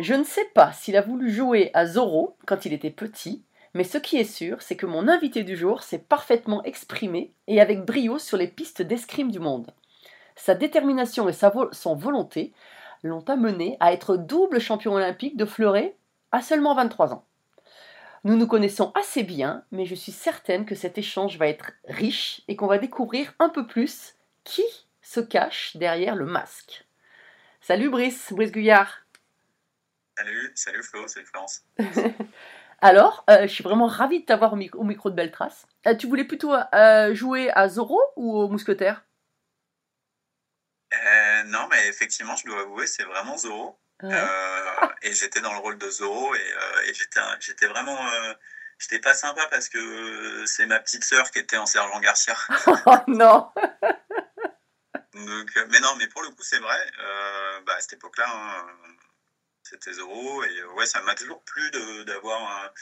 Je ne sais pas s'il a voulu jouer à Zorro quand il était petit, mais ce qui est sûr, c'est que mon invité du jour s'est parfaitement exprimé et avec brio sur les pistes d'escrime du monde. Sa détermination et sa son volonté l'ont amené à être double champion olympique de fleuret à seulement 23 ans. Nous nous connaissons assez bien, mais je suis certaine que cet échange va être riche et qu'on va découvrir un peu plus qui se cache derrière le masque. Salut Brice, Brice Guyard. Salut, salut Flo, c'est Florence. Alors, euh, je suis vraiment ravie de t'avoir au, mic- au micro de Belle Trace. Euh, tu voulais plutôt euh, jouer à Zorro ou au Mousquetaire? Non, mais effectivement, je dois avouer, c'est vraiment Zoro. Ouais. Et j'étais dans le rôle de Zoro et, et j'étais, vraiment. j'étais pas sympa parce que c'est ma petite sœur qui était en sergent Garcia. Oh non Donc, mais non, mais pour le coup, c'est vrai. bah, à cette époque-là, hein, c'était Zoro. Et euh, ouais, ça m'a toujours plu d'avoir un,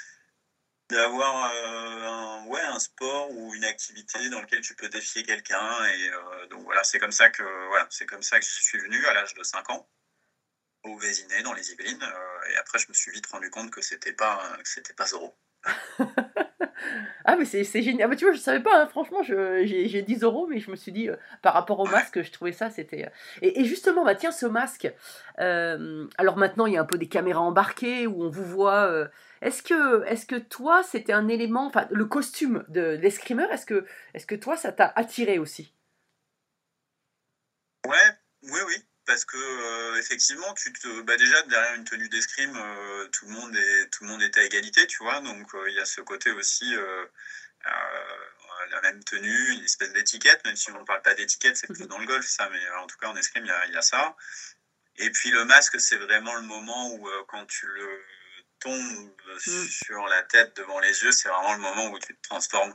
d'avoir euh, ouais, un sport ou une activité dans lequel tu peux défier quelqu'un. Et euh, donc voilà, c'est comme ça que voilà, c'est comme ça que je suis venu à l'âge de 5 ans au Vésinet dans les Yvelines. et après, je me suis vite rendu compte que c'était pas c'était pas Zoro. Ah mais c'est c'est génial. Ah, bah, tu vois, je savais pas, hein. franchement, je- j'ai j'ai 10 euros, mais je me suis dit, euh, par rapport au masque, je trouvais ça, c'était... euh, Et, et justement, bah, tiens, ce masque, euh, alors maintenant, il y a un peu des caméras embarquées où on vous voit... euh, est-ce que, est que toi, c'était un élément, enfin, le costume de, de l'escrimeur, est-ce que, est que toi, ça t'a attiré aussi? Ouais, oui, oui, parce que euh, effectivement, tu te, bah déjà derrière une tenue d'escrime, euh, tout le monde est, tout le monde est à égalité, tu vois. Donc euh, il y a ce côté aussi, la même tenue, une espèce d'étiquette, même si on ne parle pas d'étiquette, c'est plutôt dans le golf ça, mais en tout cas en escrime il y a, il y a ça. Et puis le masque, c'est vraiment le moment où quand tu le tombes sur la tête devant les yeux, c'est vraiment le moment où tu te transformes.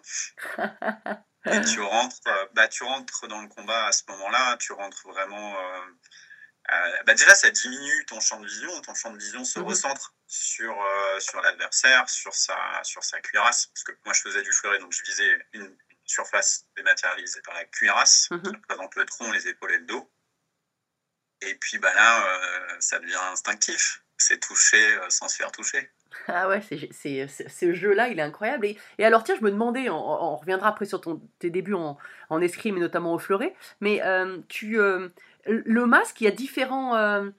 Et tu rentres, euh, bah, tu rentres dans le combat à ce moment-là, tu rentres vraiment. euh, bah, déjà, ça diminue ton champ de vision, ton champ de vision se Mhm. recentre sur, euh, sur l'adversaire, sur sa, sur sa cuirasse. Parce que moi, je faisais du fleuret, donc je visais une surface dématérialisée par la cuirasse, Mhm. qui représente le tronc, les épaules et le dos. Et puis bah, là, euh, ça devient instinctif. C'est toucher sans se faire toucher. Ah ouais, c'est, c'est- ce jeu-là, il est incroyable. Et, alors, tiens, je me demandais, on, reviendra après sur tes débuts en, escrime et notamment au fleuret, mais euh, tu, euh, le masque, il y a différents euh,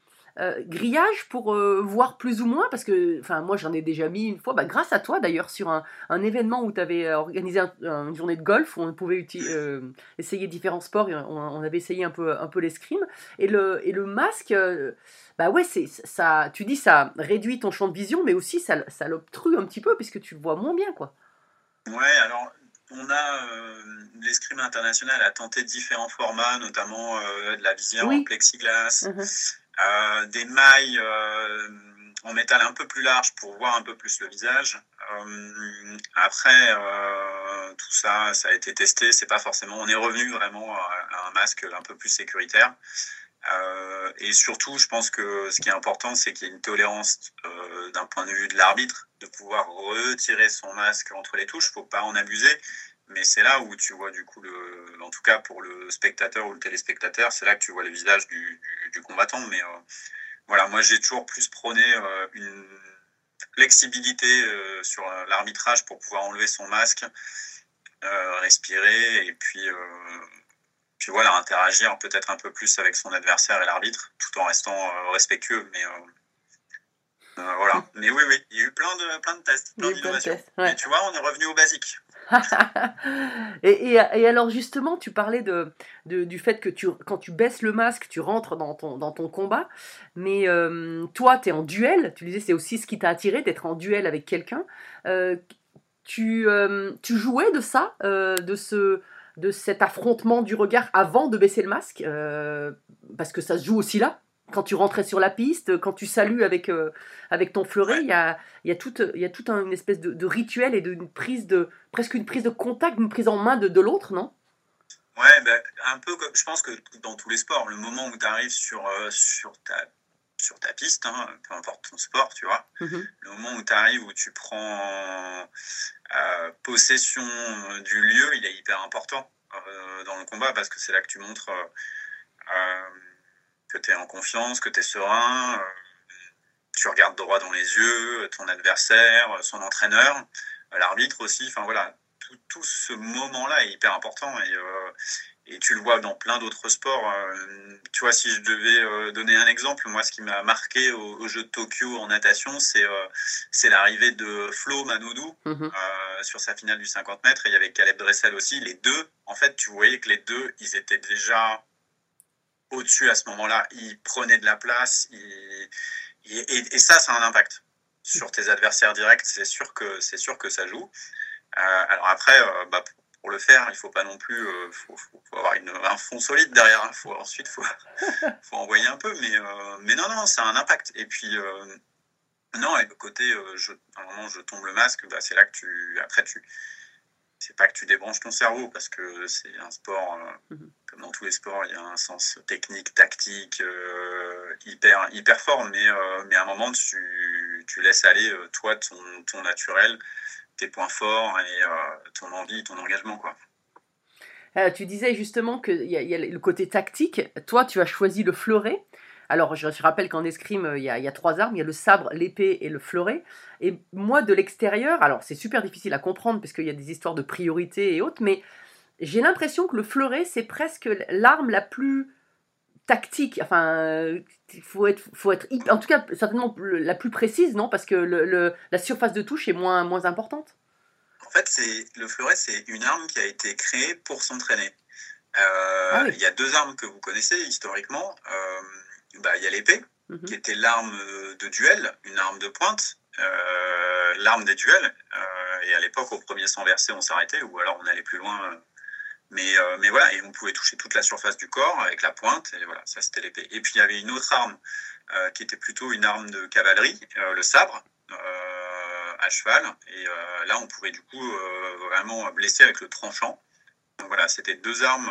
euh, grillages pour euh, voir plus ou moins, parce que, moi j'en ai déjà mis une fois, bah, grâce à toi d'ailleurs, sur un, événement où tu avais organisé un- un- une journée de golf où on pouvait euh, essayer différents sports, on, on avait essayé un peu, un peu l'escrime, et le, et le masque. Bah ouais, c'est ça. Tu dis ça réduit ton champ de vision, mais aussi ça, ça l'obstrue un petit peu puisque tu le vois moins bien, quoi. Ouais, alors on a euh, l'escrime international a tenté différents formats, notamment euh, de la visière Oui. en plexiglas, Mhm. euh, des mailles en métal un peu plus large pour voir un peu plus le visage. Après, tout ça, ça a été testé. C'est pas forcément. On est revenu vraiment à un masque un peu plus sécuritaire. Euh, et surtout, je pense que ce qui est important, c'est qu'il y ait une tolérance euh, d'un point de vue de l'arbitre, de pouvoir retirer son masque entre les touches. Faut pas en abuser. Mais c'est là où tu vois du coup, le, en tout cas pour le spectateur ou le téléspectateur, c'est là que tu vois le visage du, du, du combattant. Mais euh, voilà, moi j'ai toujours plus prôné une flexibilité sur l'arbitrage pour pouvoir enlever son masque, respirer et puis, puis voilà, interagir peut-être un peu plus avec son adversaire et l'arbitre tout en restant euh, respectueux. Mais, euh, Euh, voilà. Mais oui, oui, il y a eu plein de, plein de tests, plein d'innovations. ouais. Tu vois, on est revenu au basique. et, et- et alors justement, tu parlais de, de- du fait que tu, quand tu baisses le masque, tu rentres dans ton, dans ton combat. Mais euh, toi, tu es en duel. Tu disais, c'est aussi ce qui t'a attiré, d'être en duel avec quelqu'un. Euh, tu, euh, tu jouais de ça, de, ce, de cet affrontement du regard avant de baisser le masque euh, Parce que ça se joue aussi là. Quand tu rentrais sur la piste, quand tu salues avec, euh, avec ton fleuret, il y a, y a toute, y a toute un- une espèce de, rituel et d'une prise de, presque une prise de contact, une prise en main de, l'autre, non? Ouais, ben, un peu comme, je pense que dans tous les sports, le moment où tu arrives sur, euh, sur, ta, sur ta piste, hein, peu importe ton sport, tu vois, Mhm. le moment où tu arrives, où tu prends euh, possession euh, du lieu, il est hyper important euh, dans le combat parce que c'est là que tu montres euh, que tu es en confiance, que tu es serein, tu regardes droit dans les yeux ton adversaire, son entraîneur, l'arbitre aussi, enfin voilà, tout, tout ce moment-là est hyper important et, et tu le vois dans plein d'autres sports. euh, tu vois, si je devais euh, donner un exemple, moi, ce qui m'a marqué au, au jeu de Tokyo en natation, c'est euh, c'est l'arrivée de Flo Manodou Mhm. sur sa finale du 50 mètres. Et il y avait Caleb Dressel aussi. Les deux, en fait, tu voyais que les deux, ils étaient déjà au-dessus à ce moment-là. Ils prenaient de la place. ils- ils- et, et ça, ça a un impact sur tes adversaires directs. C'est sûr que sûr que ça joue. Alors après, bah, pour, le faire, il faut pas non plus, euh, faut, faut- faut avoir une, un fond solide derrière. hein. Faut ensuite, faut, faut envoyer un peu. Mais, euh, mais non, non, ça a un impact. Et puis. euh, non, et le côté, je, à un moment, je tombe le masque, bah, c'est là que tu. Après, tu. C'est pas que tu débranches ton cerveau, parce que c'est un sport, Mhm. comme dans tous les sports, il y a un sens technique, tactique, hyper, hyper fort, mais, mais à un moment, tu, tu laisses aller, toi, ton, ton naturel, tes points forts et euh, ton envie, ton engagement, quoi. Euh, tu disais justement qu'il y, y a le côté tactique. Toi, tu as choisi le fleuret. Alors, je, je rappelle qu'en escrime, il y, a, il y a trois armes. Il y a le sabre, l'épée et le fleuret. Et moi, de l'extérieur, alors c'est super difficile à comprendre parce qu'il y a des histoires de priorité et autres, mais j'ai l'impression que le fleuret, c'est presque l'arme la plus tactique. Enfin, euh, il faut être, faut être en tout cas, certainement le- la plus précise, non Parce que le- le- la surface de touche est moins, moins importante. En fait, c'est le fleuret, c'est une arme qui a été créée pour s'entraîner. Euh, Ah oui. Il y a deux armes que vous connaissez historiquement. Euh, bah, il y a l'épée, Mhm. qui était l'arme de duel, une arme de pointe, euh, l'arme des duels. Euh, et à l'époque, au premier sang versé, on s'arrêtait, ou alors on allait plus loin. Mais, euh, mais voilà, et on pouvait toucher toute la surface du corps avec la pointe, et voilà, ça c'était l'épée. Et puis il y avait une autre arme euh, qui était plutôt une arme de cavalerie, euh, le sabre, à cheval. Et là, on pouvait du coup vraiment blesser avec le tranchant. Donc voilà, c'était deux armes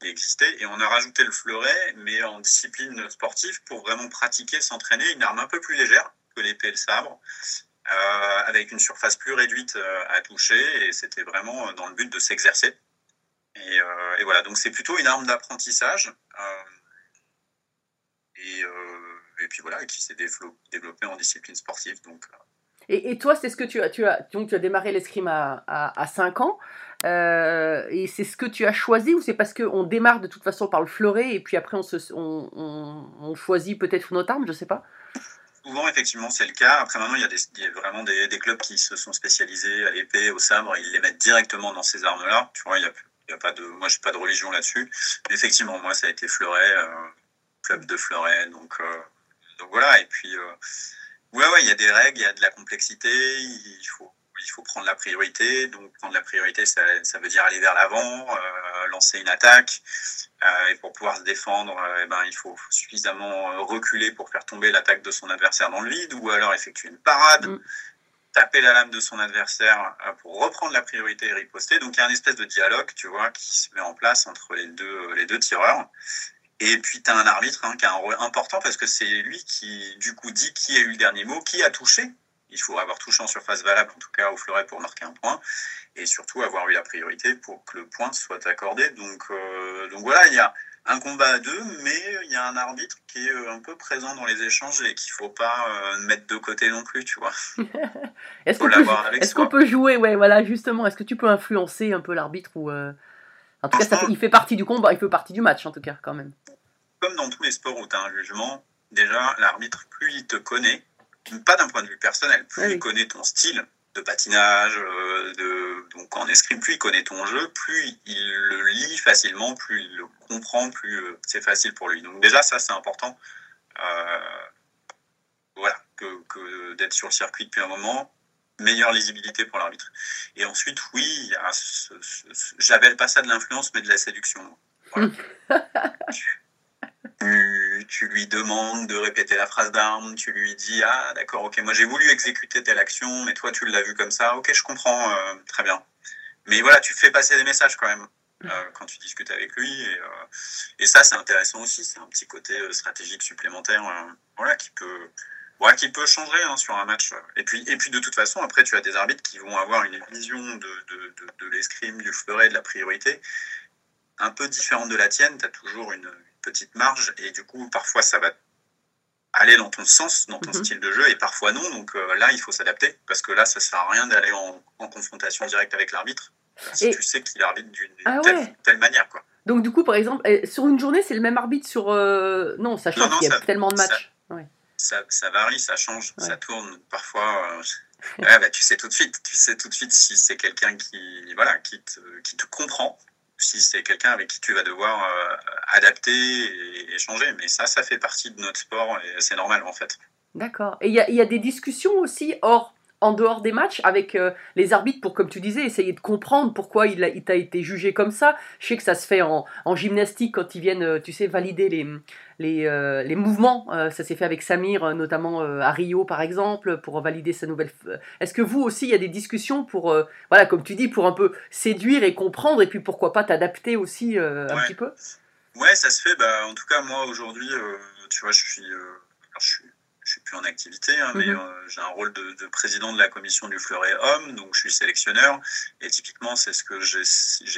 qui existaient. Et on a rajouté le fleuret, mais en discipline sportive, pour vraiment pratiquer, s'entraîner, une arme un peu plus légère que l'épée et le sabre. avec une surface plus réduite à toucher, et c'était vraiment dans le but de s'exercer. Et, euh, et voilà, donc c'est plutôt une arme d'apprentissage. euh, et, euh, et puis voilà, qui s'est dévelop- développée en discipline sportive. Donc, Et, et toi, c'est ce que tu as, tu as, donc tu as démarré l'escrime à, à, à 5 ans, euh, et c'est ce que tu as choisi, ou c'est parce qu'on démarre de toute façon par le fleuret, et puis après on, se, on, on, on choisit peut-être une autre arme, je sais pas. Souvent, effectivement, c'est le cas. Après, maintenant, il y a, des, il y a vraiment des, des clubs qui se sont spécialisés à l'épée, au sabre, ils les mettent directement dans ces armes-là. Tu vois, il y a, y a pas de, moi, j'ai pas de religion là-dessus. Effectivement, moi, ça a été fleuret, euh, club de fleuret. Donc, euh, donc voilà. Et puis, euh, ouais, ouais, il y a des règles, il y a de la complexité. Il faut, il faut prendre la priorité. Donc, prendre la priorité, ça, ça veut dire aller vers l'avant, euh, lancer une attaque. Et pour pouvoir se défendre, eh ben, il faut suffisamment reculer pour faire tomber l'attaque de son adversaire dans le vide, ou alors effectuer une parade, Mm. Taper la lame de son adversaire euh, pour reprendre la priorité et riposter. Donc il y a une espèce de dialogue, tu vois, qui se met en place entre les deux, les deux tireurs. Et puis tu as un arbitre hein, qui a un rôle important parce que c'est lui qui, du coup, dit qui a eu le dernier mot, qui a touché. Il faut avoir touché en surface valable, en tout cas au fleuret, pour marquer un point. Et surtout avoir eu la priorité pour que le point soit accordé. Donc, euh, donc voilà, il y a un combat à deux, mais il y a un arbitre qui est euh, un peu présent dans les échanges et qu'il faut pas euh, mettre de côté non plus, tu vois. Est-ce qu'on peut, jouer, ouais, voilà, justement, est-ce que tu peux influencer un peu l'arbitre ou euh, En tout cas, ça fait- il fait partie du combat, il fait partie du match, en tout cas, quand même. Comme dans tous les sports où tu as un jugement, déjà, l'arbitre, plus il te connaît, pas d'un point de vue personnel. Plus Ah oui. il connaît ton style de patinage, euh, de, donc en escrime, plus il connaît ton jeu, plus il le lit facilement, plus il le comprend, plus euh, c'est facile pour lui. Donc déjà, ça, c'est important. Euh, voilà, que, d'être sur le circuit depuis un moment. Meilleure lisibilité pour l'arbitre. Et ensuite, oui, j'appelle pas ça de l'influence, mais de la séduction. tu, tu lui demandes de répéter la phrase d'arme, tu lui dis Ah, d'accord, ok, moi j'ai voulu exécuter telle action, mais toi tu l'as vu comme ça, ok, je comprends, euh, très bien. Mais voilà, tu fais passer des messages quand même euh, quand tu discutes avec lui, et, euh, et ça c'est intéressant aussi, c'est un petit côté stratégique supplémentaire voilà, qui peut. voilà, qui peut changer hein, sur un match. Et puis, et puis de toute façon, après, tu as des arbitres qui vont avoir une vision de, de, de, de l'escrime, du fleuret, de la priorité, un peu différente de la tienne. Tu as toujours une, petite marge et du coup parfois ça va aller dans ton sens, dans ton Mhm. style de jeu et parfois non. Donc euh, là il faut s'adapter parce que là ça sert à rien d'aller en, en confrontation directe avec l'arbitre si Et- tu sais qu'il arbitre d'une Ah telle, ouais. telle manière quoi. Donc du coup, par exemple, eh, sur une journée, c'est le même arbitre sur... euh, Non, ça change, non, il y a ça- tellement de ça- matchs. Ouais. Ça, ça varie, ça change, Ouais. ça tourne. Parfois, euh, ouais, bah, tu sais tout de suite. Tu sais tout de suite si c'est quelqu'un qui, voilà, qui, te, qui te comprend, si c'est quelqu'un avec qui tu vas devoir euh, adapter et échanger. Mais ça, ça fait partie de notre sport et c'est normal en fait. D'accord. Et il y y a des discussions aussi hors, en dehors des matchs avec euh, les arbitres pour, comme tu disais, essayer de comprendre pourquoi il, a- il t'a été jugé comme ça. Je sais que ça se fait en, en gymnastique quand ils viennent, euh, tu sais, valider les, les, euh, les mouvements. Euh, ça s'est fait avec Samir, notamment à Rio, par exemple, pour valider sa nouvelle. Est-ce que vous aussi, il y a des discussions pour, voilà, comme tu dis, pour un peu séduire et comprendre et puis pourquoi pas t'adapter aussi un Ouais. petit peu? Ouais, ça se fait. Bah, en tout cas, moi aujourd'hui, tu vois, je suis, je suis plus en activité, hein, mais Mhm. euh, j'ai un rôle de, de président de la commission du fleuret homme, donc je suis sélectionneur. Et typiquement, c'est ce que j'ai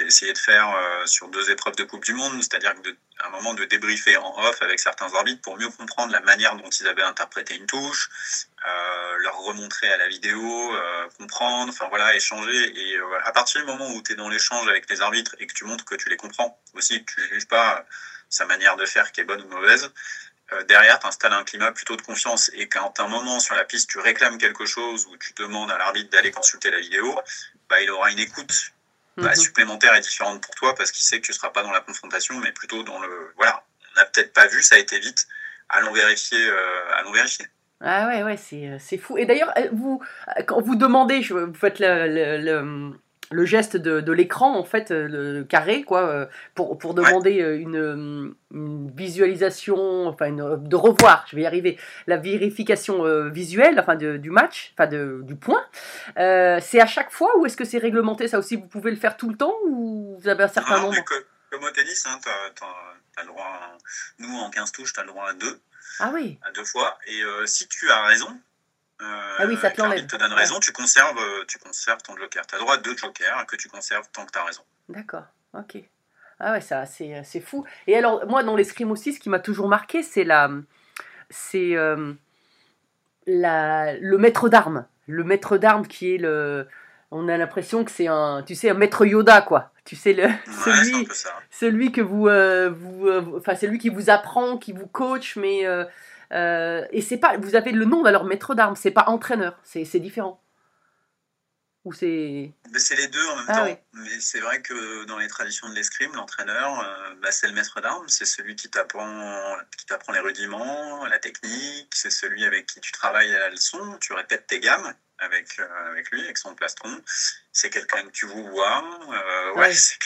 essayé de faire euh, sur deux épreuves de Coupe du Monde, c'est-à-dire à un moment de débriefer en off avec certains arbitres pour mieux comprendre la manière dont ils avaient interprété une touche, euh, leur remontrer à la vidéo, comprendre, enfin voilà, échanger. Et à partir du moment où tu es dans l'échange avec les arbitres et que tu montres que tu les comprends, aussi que tu ne juges pas sa manière de faire qui est bonne ou mauvaise, euh, derrière, tu installes un climat plutôt de confiance. Et quand à un moment sur la piste, tu réclames quelque chose ou tu demandes à l'arbitre d'aller consulter la vidéo, bah, il aura une écoute bah, Mhm. supplémentaire et différente pour toi parce qu'il sait que tu ne seras pas dans la confrontation, mais plutôt dans le. Voilà, on n'a peut-être pas vu, ça a été vite. Allons vérifier. euh, allons vérifier. Ah ouais, ouais, c'est, euh, fou. Et d'ailleurs, vous, quand vous demandez, vous faites le, le, le- le geste de, de l'écran, en fait, euh, le carré, quoi, euh, pour, pour demander euh, une, une visualisation, enfin, une- de revoir, je vais y arriver, la vérification euh, visuelle, enfin, de- du match, enfin, de, du point. Euh, c'est à chaque fois ou est-ce que c'est réglementé? Ça aussi Vous pouvez le faire tout le temps ou vous avez un certain Non, nombre? que- comme au tennis, hein, tu as, le droit. à- nous, en 15 touches, tu as le droit à deux, Ah oui, à deux fois. Et euh, si tu as raison. Euh, Ah oui, ça te que l'arbitre l'enlève. te donne raison, tu conserves, euh, tu conserves ton joker. Tu as droit à deux jokers que tu conserves tant que tu as raison. D'accord, ok. Ah ouais, ça, c'est, c'est fou. Et alors, moi, dans l'escrime aussi, ce qui m'a toujours marqué, c'est la, c'est euh, la, le maître d'armes. Le maître d'armes qui est le, on a l'impression que c'est un, tu sais, un maître Yoda, quoi. Tu sais le, Ouais, celui, celui que vous, euh, vous, euh, enfin, c'est lui qui vous apprend, qui vous coach, mais euh, et c'est pas, vous avez le nom alors maître d'armes, c'est pas entraîneur, c'est, différent. Ou c'est, c'est les deux en même Ah temps. oui. Mais c'est vrai que dans les traditions de l'escrime, l'entraîneur, euh, bah, c'est le maître d'armes. C'est celui qui t'apprend, qui t'apprend les rudiments, la technique. C'est celui avec qui tu travailles à la leçon. Tu répètes tes gammes avec, euh, avec lui, avec son plastron. C'est quelqu'un que tu vous vois. Ouais, Ouais. c'est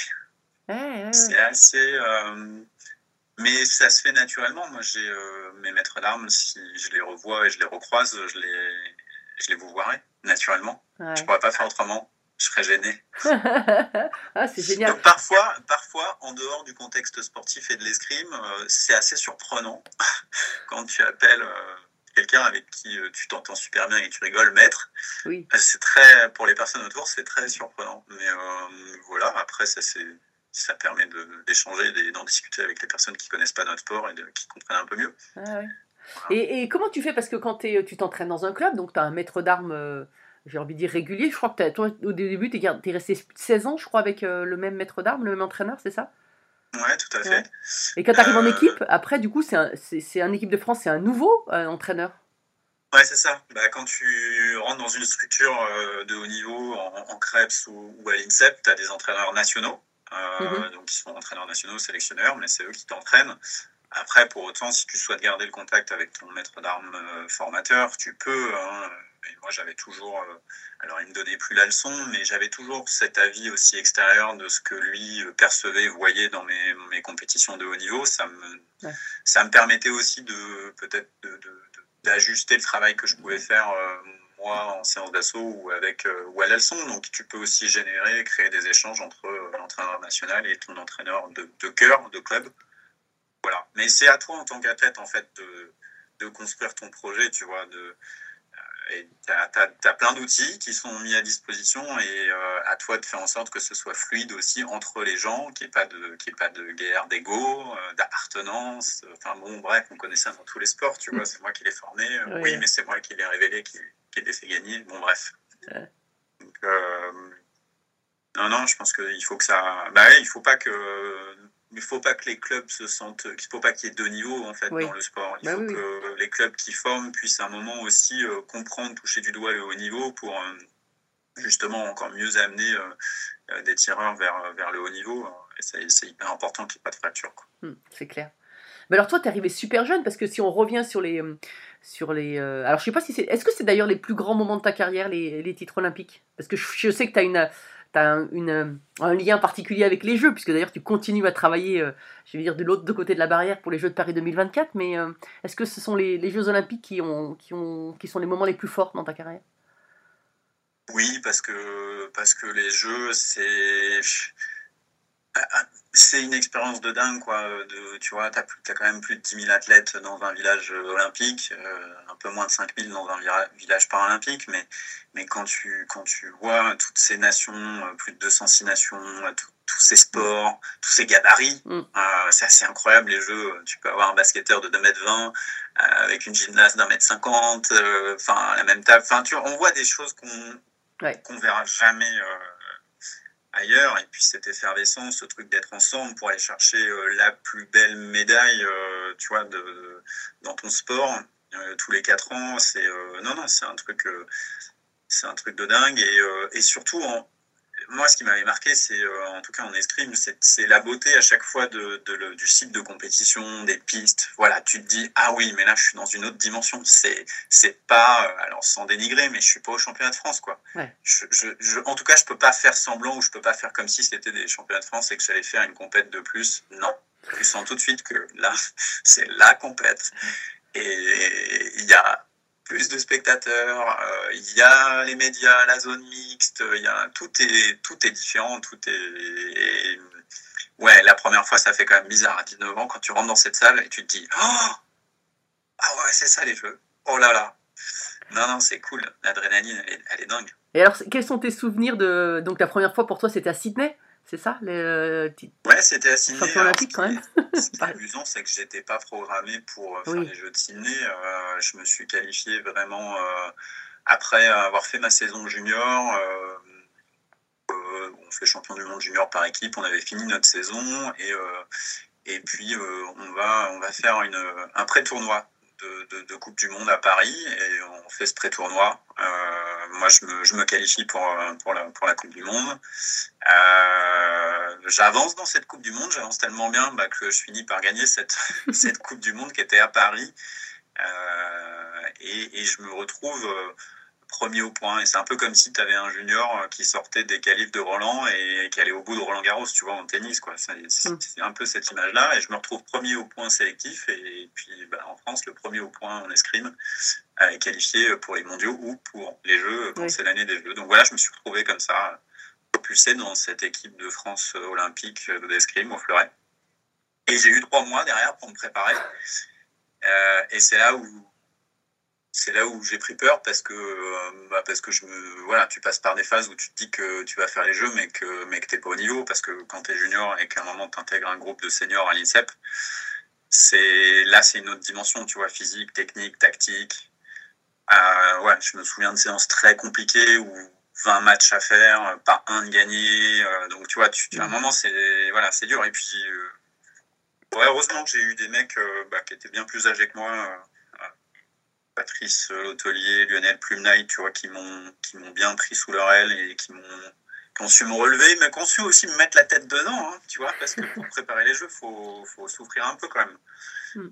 Ouais, ouais, ouais. c'est assez. Mais ça se fait naturellement. Moi, j'ai euh, mes maîtres d'armes, si je les revois et je les recroise, je les, je les naturellement. Ouais. Je pourrais pas faire autrement. Je serais gêné. ah, c'est génial. Donc, parfois, parfois, en dehors du contexte sportif et de l'escrime, euh, c'est assez surprenant quand tu appelles euh, quelqu'un avec qui tu t'entends super bien et tu rigoles, maître. Oui. C'est très, pour les personnes autour, c'est très surprenant. Mais voilà, après, ça, c'est, ça permet de- d'échanger, et d'en discuter avec les personnes qui connaissent pas notre sport et de, qui comprennent un peu mieux. Ah ouais. Et, et comment tu fais? Parce que quand tu t'entraînes dans un club, donc tu as un maître d'armes, euh, j'ai envie de dire régulier, je crois que toi, au début, tu es, resté 16 ans, je crois, avec euh, le même maître d'armes, le même entraîneur, c'est ça? Ouais, tout à fait. Ouais. Et quand tu arrives en Euh, équipe, après, du coup, c'est un, équipe de France, c'est un nouveau entraîneur? Ouais, c'est ça. Bah, quand tu rentres dans une structure de haut niveau en, en CREPS ou, ou à l'INSEP, tu as des entraîneurs nationaux, euh, Mhm. donc qui sont entraîneurs nationaux, sélectionneurs, mais c'est eux qui t'entraînent. Après, pour autant, si tu souhaites garder le contact avec ton maître d'armes euh, formateur, tu peux. hein. Et moi, j'avais toujours. euh, alors, il me donnait plus la leçon, mais j'avais toujours cet avis aussi extérieur de ce que lui percevait, voyait dans mes, mes compétitions de haut niveau. Ça me, Ouais. ça me permettait aussi de peut-être de- de- de- d'ajuster le travail que je pouvais faire euh, moi en séance d'assaut ou avec euh, ou à la leçon. Donc, tu peux aussi générer, créer des échanges entre euh, l'entraîneur national et ton entraîneur de, de cœur, de club. Voilà. Mais c'est à toi en tant qu'athlète en fait de, de construire ton projet, tu vois. De, euh, et tu as, plein d'outils qui sont mis à disposition et euh, à toi de faire en sorte que ce soit fluide aussi entre les gens, qu'il n'y ait pas de, y ait pas de guerre d'ego, euh, d'appartenance. Enfin bon, bref, on connaît ça dans tous les sports, tu vois. C'est moi qui l'ai formé. Euh, Oui. Oui, mais c'est moi qui l'ai révélé, qui, qui l'ai fait gagner. Bon, bref. Ouais. Donc, euh, non, non, je pense qu'il faut que ça. Bah, ouais, il faut pas que. Il faut pas que les clubs se sentent. Il faut pas qu'il y ait deux niveaux en fait Oui. dans le sport. Il Bah faut oui, oui. que les clubs qui forment puissent à un moment aussi euh, comprendre, toucher du doigt le haut niveau pour euh, justement encore mieux amener des tireurs vers, vers le haut niveau. Et c'est hyper important qu'il n'y ait pas de fracture. Hmm, c'est clair. Mais alors toi, t'es arrivé super jeune parce que si on revient sur les, euh, sur les, euh, alors je sais pas si c'est, est-ce que c'est d'ailleurs les plus grands moments de ta carrière, les, les titres olympiques? Parce que je, sais que t'as une, t'as un, une, euh, un lien particulier avec les Jeux, puisque d'ailleurs tu continues à travailler, je vais dire de l'autre côté de la barrière pour les Jeux de Paris 2024. Mais est-ce que ce sont les, les Jeux olympiques qui ont, qui ont, qui sont les moments les plus forts dans ta carrière? Oui, parce que, parce que les jeux, c'est. C'est une expérience de dingue, quoi. De, tu vois, tu as, quand même plus de 10 000 athlètes dans un village olympique, euh, un peu moins de 5 000 dans un village paralympique, mais, mais quand, tu, quand tu vois toutes ces nations, euh, plus de 206 nations, euh, tout- tous ces sports, tous ces gabarits, Mm. euh, c'est assez incroyable les jeux. Tu peux avoir un basketteur de 2m20 euh, avec une gymnaste d'un mètre 50, euh, enfin, à la même table. Enfin, tu vois, on voit des choses qu'on Ouais. qu'on verra jamais euh, ailleurs. Et puis cette effervescence, ce truc d'être ensemble pour aller chercher euh, la plus belle médaille, euh, tu vois, de, dans ton sport euh, tous les quatre ans, c'est non non, c'est un truc, c'est un truc de dingue. Et, et surtout, en- moi, ce qui m'avait marqué, c'est euh, en tout cas en escrime, c'est la beauté à chaque fois de, de le- du site de compétition, des pistes. Voilà, tu te dis ah oui, mais là, je suis dans une autre dimension. C'est c'est pas, euh, alors sans dénigrer, mais je suis pas au championnat de France, quoi. Ouais. Je, je, je- en tout cas, je peux pas faire semblant ou je peux pas faire comme si c'était des championnats de France et que j'allais faire une compète de plus. Non, tu sens tout de suite que là, c'est la compète. Et il y a plus de spectateurs, euh, il y a les médias, la zone mixte, y a, tout, est, tout est différent, tout est... ouais, la première fois, ça fait quand même bizarre à 19 ans quand tu rentres dans cette salle et tu te dis Oh Ah ouais, c'est ça les jeux. Oh là là. Non, non, c'est cool. L'adrénaline, elle, elle est dingue. Et alors, quels sont tes souvenirs de, donc la première fois pour toi, c'était à Sydney, c'est ça, les, euh, Ouais, c'était à Sydney. Champion Alors, olympique, quand Ce qui est amusant, c'est que j'étais pas programmé pour euh, faire Oui. les Jeux de Sydney. Euh, je me suis qualifié vraiment euh, après avoir fait ma saison junior. euh, on fait champion du monde junior par équipe. On avait fini notre saison et et puis on va on va faire une un pré-tournoi. De, de- de Coupe du Monde à Paris et on fait ce pré-tournoi. Euh, moi, je me, je me qualifie pour, pour, la, pour la Coupe du Monde. Euh, j'avance dans cette Coupe du Monde, j'avance tellement bien bah, que je finis par gagner cette, cette Coupe du Monde qui était à Paris. Euh, et, et je me retrouve premier au point. Et c'est un peu comme si tu avais un junior euh, qui sortait des qualifs de Roland et, qui allait au bout de Roland Garros, tu vois, en tennis. quoi. C'est c'est- Mm. c'est un peu cette image-là. Et je me retrouve premier au point sélectif. Et, puis bah, en France, le premier au point en escrime euh, est qualifié pour les mondiaux ou pour les Jeux quand Oui. c'est l'année des Jeux. Donc voilà, je me suis retrouvé comme ça, propulsé dans cette équipe de France euh, olympique d'escrime au fleuret. Et j'ai eu trois mois derrière pour me préparer. Euh, et c'est là où c'est là où j'ai pris peur parce que euh, bah, parce que je me voilà tu passes par des phases où tu te dis que tu vas faire les jeux mais que mais que t'es pas au niveau. Parce que quand tu es junior et qu'à un moment tu intègres un groupe de seniors à l'INSEP c'est là c'est une autre dimension tu vois physique technique tactique. Euh, ouais je me souviens de séances très compliquées où 20 matchs à faire pas un de gagné euh, donc tu vois tu, à un moment c'est voilà c'est dur. Et puis euh, ouais, heureusement que j'ai eu des mecs euh, bah, qui étaient bien plus âgés que moi euh, Patrice Lotelier, Lionel Plumnight, tu vois, qui m'ont qui m'ont bien pris sous leur aile et qui m'ont qui ont su me relever, mais qui ont su aussi me mettre la tête dedans, hein, tu vois, parce que pour préparer les jeux, faut faut souffrir un peu quand même. Mm.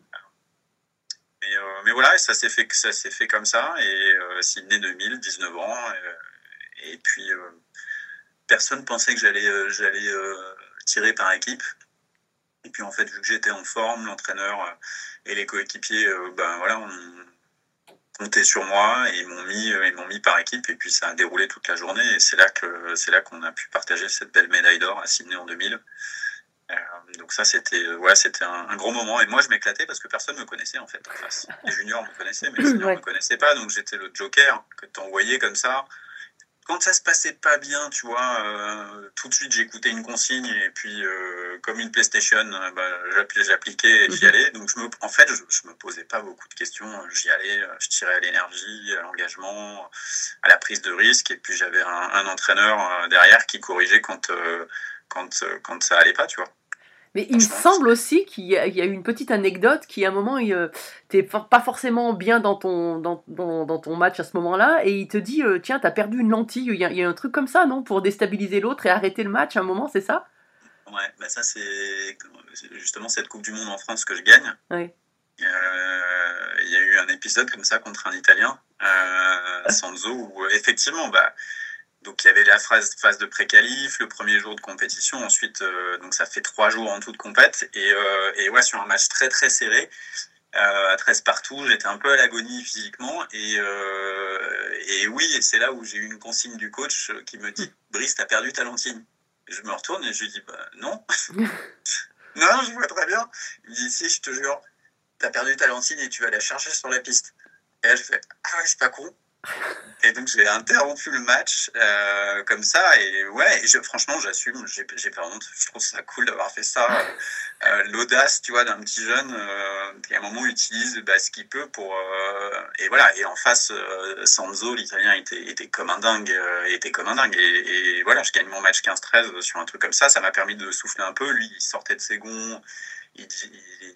Mais, euh, mais voilà, ça s'est fait ça s'est fait comme ça et euh, Sydney 2000, 19 ans, euh, et puis euh, personne pensait que j'allais euh, j'allais euh, tirer par équipe. Et puis en fait, vu que j'étais en forme, l'entraîneur euh, et les coéquipiers, euh, ben voilà, on comptait sur moi et ils m'ont mis, euh, ils m'ont mis par équipe. Et puis ça a déroulé toute la journée. Et c'est là que c'est là qu'on a pu partager cette belle médaille d'or à Sydney en 2000. Euh, donc ça, c'était euh, ouais, c'était un, un gros moment. Et moi, je m'éclatais parce que personne me connaissait en fait. Les juniors me connaissaient, mais les seniors Ouais. me connaissaient pas. Donc j'étais le joker que t'envoyais comme ça. Quand ça se passait pas bien, tu vois, euh, tout de suite j'écoutais une consigne et puis euh, comme une PlayStation, euh, bah, j'appli- j'appliquais et j'y Mhm. allais. Donc je me, en fait, je, je me posais pas beaucoup de questions. J'y allais, je tirais à l'énergie, à l'engagement, à la prise de risque. Et puis j'avais un, un entraîneur derrière qui corrigeait quand euh, quand quand ça allait pas, tu vois. Mais il me semble aussi qu'il y, a eu une petite anecdote qui, à un moment, il, euh, t'es for- pas forcément bien dans ton, dans, dans, dans ton match à ce moment-là, et il te dit euh, Tiens, t'as perdu une lentille. Il y, a, il y a un truc comme ça, non Pour déstabiliser l'autre et arrêter le match à un moment, c'est ça? Ouais, bah ça c'est justement cette Coupe du Monde en France que je gagne. Euh, Il y a eu un épisode comme ça contre un Italien, euh, Sanzo, où effectivement, bah, donc il y avait la phase, phase de pré-qualif, le premier jour de compétition, ensuite, euh, donc ça fait trois jours en tout de compète, et, euh, et ouais, sur un match très très serré, euh, à 13 partout, j'étais un peu à l'agonie physiquement, et, et oui, et c'est là où j'ai eu une consigne du coach qui me dit Brice, t'as perdu ta lentille. Je me retourne et je lui dis bah, non. non, je vois très bien. Il me dit si, je te jure, t'as perdu ta lentille et tu vas la chercher sur la piste. Et là, je fais ah ouais, c'est pas con. Et donc j'ai interrompu le match euh, comme ça et ouais, franchement j'assume, j'ai j'ai pas honte, je trouve ça cool d'avoir fait ça. Euh, L'audace, tu vois, d'un petit jeune euh, qui à un moment utilise bah, ce qu'il peut pour euh, et voilà. Et en face, euh, Sanzo, l'Italien était, était comme un dingue, euh, était comme un dingue. Et, et voilà, je gagne mon match 15-13 sur un truc comme ça. Ça m'a permis de souffler un peu. Lui, il sortait de ses gonds. Il,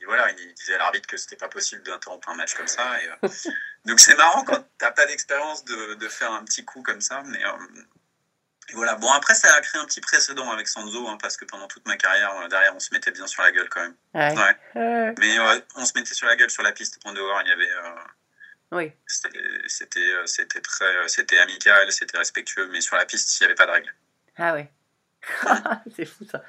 voilà, il disait à l'arbitre que c'était pas possible d'interrompre un match comme ça. Et, euh, donc c'est marrant quand t'as pas d'expérience de, de faire un petit coup comme ça, mais euh, et voilà. Bon après ça a créé un petit précédent avec Sanzo hein, parce que pendant toute ma carrière euh, derrière on se mettait bien sur la gueule quand même. Ouais. Ouais. Mais on se mettait sur la gueule sur la piste. En dehors il y avait oui. c'était c'était très c'était amical, c'était respectueux, mais sur la piste il y avait pas de règles. Ah ouais. c'est fou ça.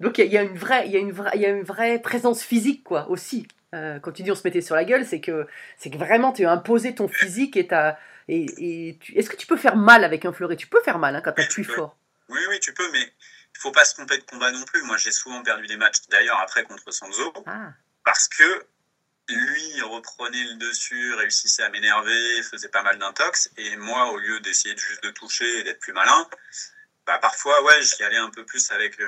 Donc il y, a- il y a une vraie, il y a une vraie, il y a une vraie présence physique quoi aussi. Euh, quand tu dis on se mettait sur la gueule, c'est que c'est que vraiment tu as imposé ton physique et t'as et, et tu- est-ce que tu peux faire mal avec un fleuret Tu peux faire mal hein, quand t'appuies Oui. fort. Oui oui tu peux, mais il faut pas se tromper de combat non plus. Moi j'ai souvent perdu des matchs d'ailleurs après contre Sanzo. Ah. parce que lui reprenait le dessus, réussissait à m'énerver, faisait pas mal d'intox, et moi, au lieu d'essayer de juste de toucher et d'être plus malin, bah parfois, ouais, j'y allais un peu plus avec,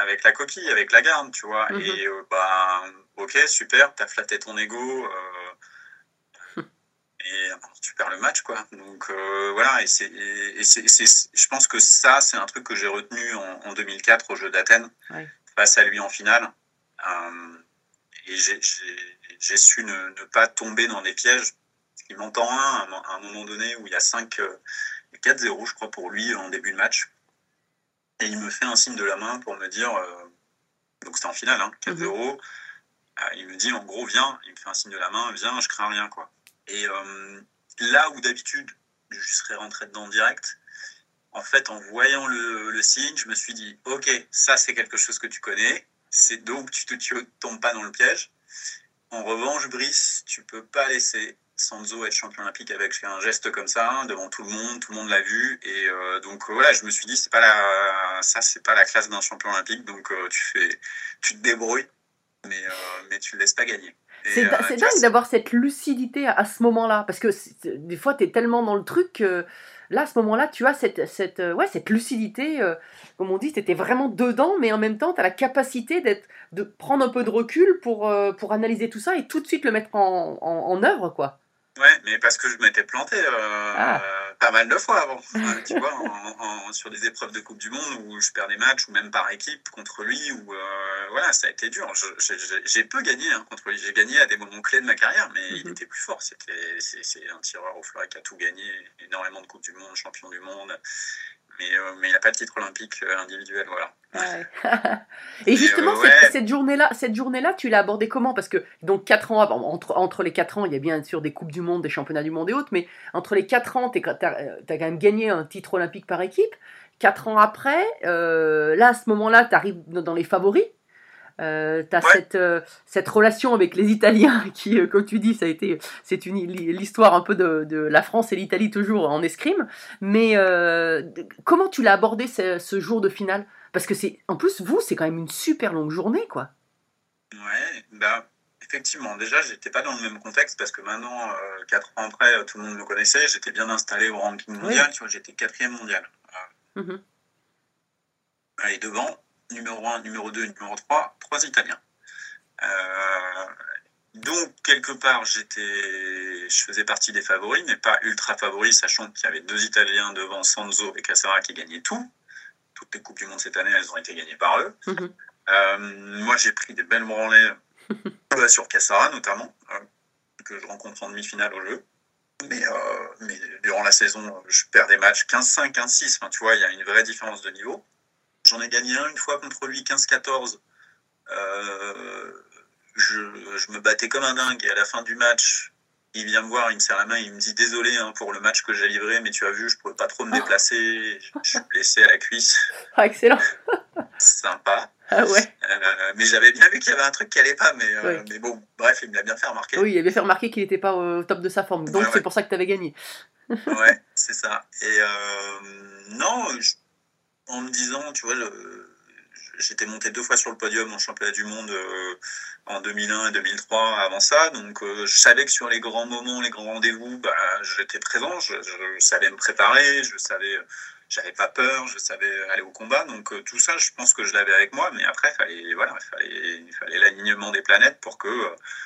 avec la coquille, avec la garde, tu vois. Mhm. Et euh, bah, ok, super, t'as flatté ton ego, euh, et tu perds le match, quoi. Donc euh, voilà, et, c'est, je pense que ça, c'est un truc que j'ai retenu en, en 2004 au Jeu d'Athènes, Ouais. face à lui en finale. Et j'ai, su ne, ne pas tomber dans des pièges. Il m'entend un à un- moment donné où il y a 5, euh, 4-0, je crois, pour lui en début de match. Et il me fait un signe de la main pour me dire, euh, donc c'était en finale, hein, 4-0. Euh, il me dit, en gros, viens, il me fait un signe de la main, viens, je crains rien, quoi. Et euh, là où d'habitude, je serais rentré dedans direct, en fait, en voyant le, le signe, je me suis dit, ok, ça c'est quelque chose que tu connais, c'est donc tu te tu tombes pas dans le piège. En revanche, Brice, tu peux pas laisser Sanzo être champion olympique avec un geste comme ça hein, devant tout le monde, tout le monde l'a vu et euh, donc euh, voilà, je me suis dit c'est pas la ça c'est pas la classe d'un champion olympique donc euh, tu fais tu te débrouilles mais mais tu le laisses pas gagner. C'est dingue d'avoir cette lucidité à, à ce moment-là, parce que des fois, tu es tellement dans le truc que là, à ce moment-là, tu as cette, cette, ouais, cette lucidité, comme on dit, tu étais vraiment dedans, mais en même temps, tu as la capacité d'être, de prendre un peu de recul pour, pour analyser tout ça et tout de suite le mettre en, en, en œuvre, quoi. Ouais, mais parce que je m'étais planté. euh, Ah. pas mal de fois avant. Tu vois, en, en, sur des épreuves de Coupe du Monde où je perds des matchs ou même par équipe contre lui, où euh, voilà, ça a été dur. J'ai peu gagné hein, contre lui. J'ai gagné à des moments clés de ma carrière, mais mm -hmm. il était plus fort. C'est un tireur au fleuret qui a tout gagné, énormément de Coupe du Monde, champion du monde mais, euh, mais il n'a pas de titre olympique euh, individuel, voilà. Ouais. et justement, euh, cette, cette journée-là, cette journée-là, tu l'as abordée comment? Parce que donc quatre ans, entre, entre les 4 ans, il y a bien sûr des coupes du monde, des championnats du monde et autres, mais entre les 4 ans, tu as, as, quand même gagné un titre olympique par équipe. 4 ans après, euh, là, à ce moment-là, tu arrives dans les favoris. Euh, tu as Ouais. cette, euh, cette relation avec les Italiens qui, euh, comme tu dis, ça a été, c'est une l'histoire un peu de, de la France et l'Italie toujours en escrime. Mais euh, comment tu l'as abordé ce, ce jour de finale? Parce que c'est, en plus, vous, c'est quand même une super longue journée, quoi. Ouais, bah, effectivement, déjà, j'étais pas dans le même contexte parce que maintenant, euh, quatre ans après, tout le monde me connaissait. J'étais bien installé au ranking mondial, tu vois, j'étais quatrième mondial. Mhm. Allez, devant, numéro 1, numéro 2, numéro 3, trois Italiens. Euh, donc, quelque part, j'étais, je faisais partie des favoris, mais pas ultra favoris, sachant qu'il y avait deux Italiens devant Sanzo et Cassara qui gagnaient tout. Toutes les Coupes du Monde cette année, elles ont été gagnées par eux. Mhm. Euh, moi, j'ai pris des belles branlées euh, sur Cassara, notamment, euh, que je rencontre en demi-finale au jeu. Mais, mais durant la saison, je perds des matchs 15-5, 15-6. Enfin, tu vois, il y a une vraie différence de niveau. J'en ai gagné un une fois contre lui, 15-14. Euh, je, je me battais comme un dingue et à la fin du match, il vient me voir, il me serre la main, il me dit désolé hein, pour le match que j'ai livré, mais tu as vu, je pouvais pas trop me déplacer, je, je suis blessé à la cuisse, Ah, excellent. sympa. Ah ouais. Euh, mais j'avais bien vu qu'il y avait un truc qui allait pas, mais, euh, Ouais. mais bon, bref, il me l'a bien fait remarquer. Oui, il avait fait remarquer qu'il n'était pas au top de sa forme. Donc Ouais, c'est ouais. pour ça que tu avais gagné. Ouais, c'est ça. Et euh, non, je- en me disant, tu vois, le- j'étais monté deux fois sur le podium en championnat du monde euh, en 2001 et 2003 avant ça, donc euh, je savais que sur les grands moments, les grands rendez-vous, bah, j'étais présent, je, je savais me préparer, je savais, j'avais pas peur, je savais aller au combat, donc euh, tout ça, je pense que je l'avais avec moi, mais après, fallait, voilà, il fallait, il fallait l'alignement des planètes pour que,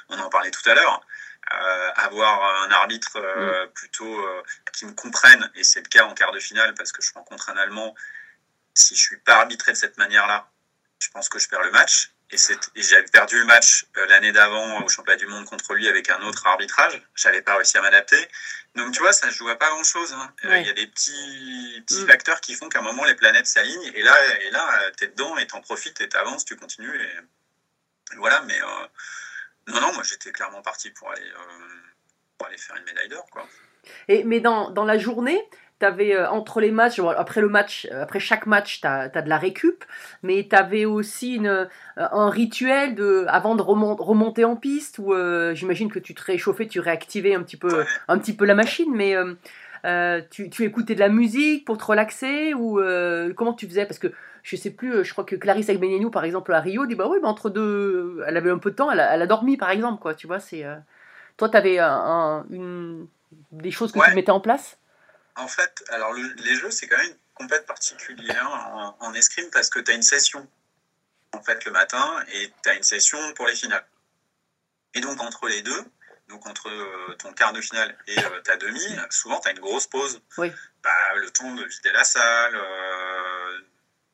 on en parlait tout à l'heure, euh, avoir un arbitre euh, plutôt euh, qui me comprenne, et c'est le cas en quart de finale parce que je rencontre un Allemand. Si je suis pas arbitré de cette manière-là, je pense que je perds le match. Et, j'avais perdu le match euh, l'année d'avant au championnat du monde contre lui avec un autre arbitrage. J'avais pas réussi à m'adapter. Donc tu vois, ça ne joue à pas grand-chose. hein. Euh, Il Ouais. y a des petits, petits Mm. facteurs qui font qu'à un moment les planètes s'alignent. Et là, et là, tu es dedans et t'en profites et t'avances, tu continues. Et, voilà, mais euh, non, non, moi j'étais clairement parti pour aller, pour aller faire une médaille d'or. quoi. Et, mais dans, dans la journée, tu avais entre les matchs, après le match, euh, après chaque match, tu as, de la récup, mais tu avais aussi une, euh, un rituel de, avant de remon- remonter en piste, où euh, j'imagine que tu te réchauffais, tu réactivais un petit peu, Ouais. un petit peu la machine, mais euh, euh, tu, tu écoutais de la musique pour te relaxer, ou euh, comment tu faisais? Parce que je sais plus, euh, je crois que Clarisse Agbenienou, par exemple, à Rio, dit bah oui, bah, entre deux, elle avait un peu de temps, elle a, elle a dormi, par exemple, quoi, tu vois, c'est. euh, Toi, tu avais un, un- une, des choses que Ouais. tu mettais en place? En fait, alors le- les jeux, c'est quand même une compète particulière en, en escrime parce que tu as une session en fait le matin et tu as une session pour les finales. Et donc entre les deux, donc entre euh, ton quart de finale et euh, ta demi, souvent tu as une grosse pause. Oui. Bah, le temps de vider la salle, euh,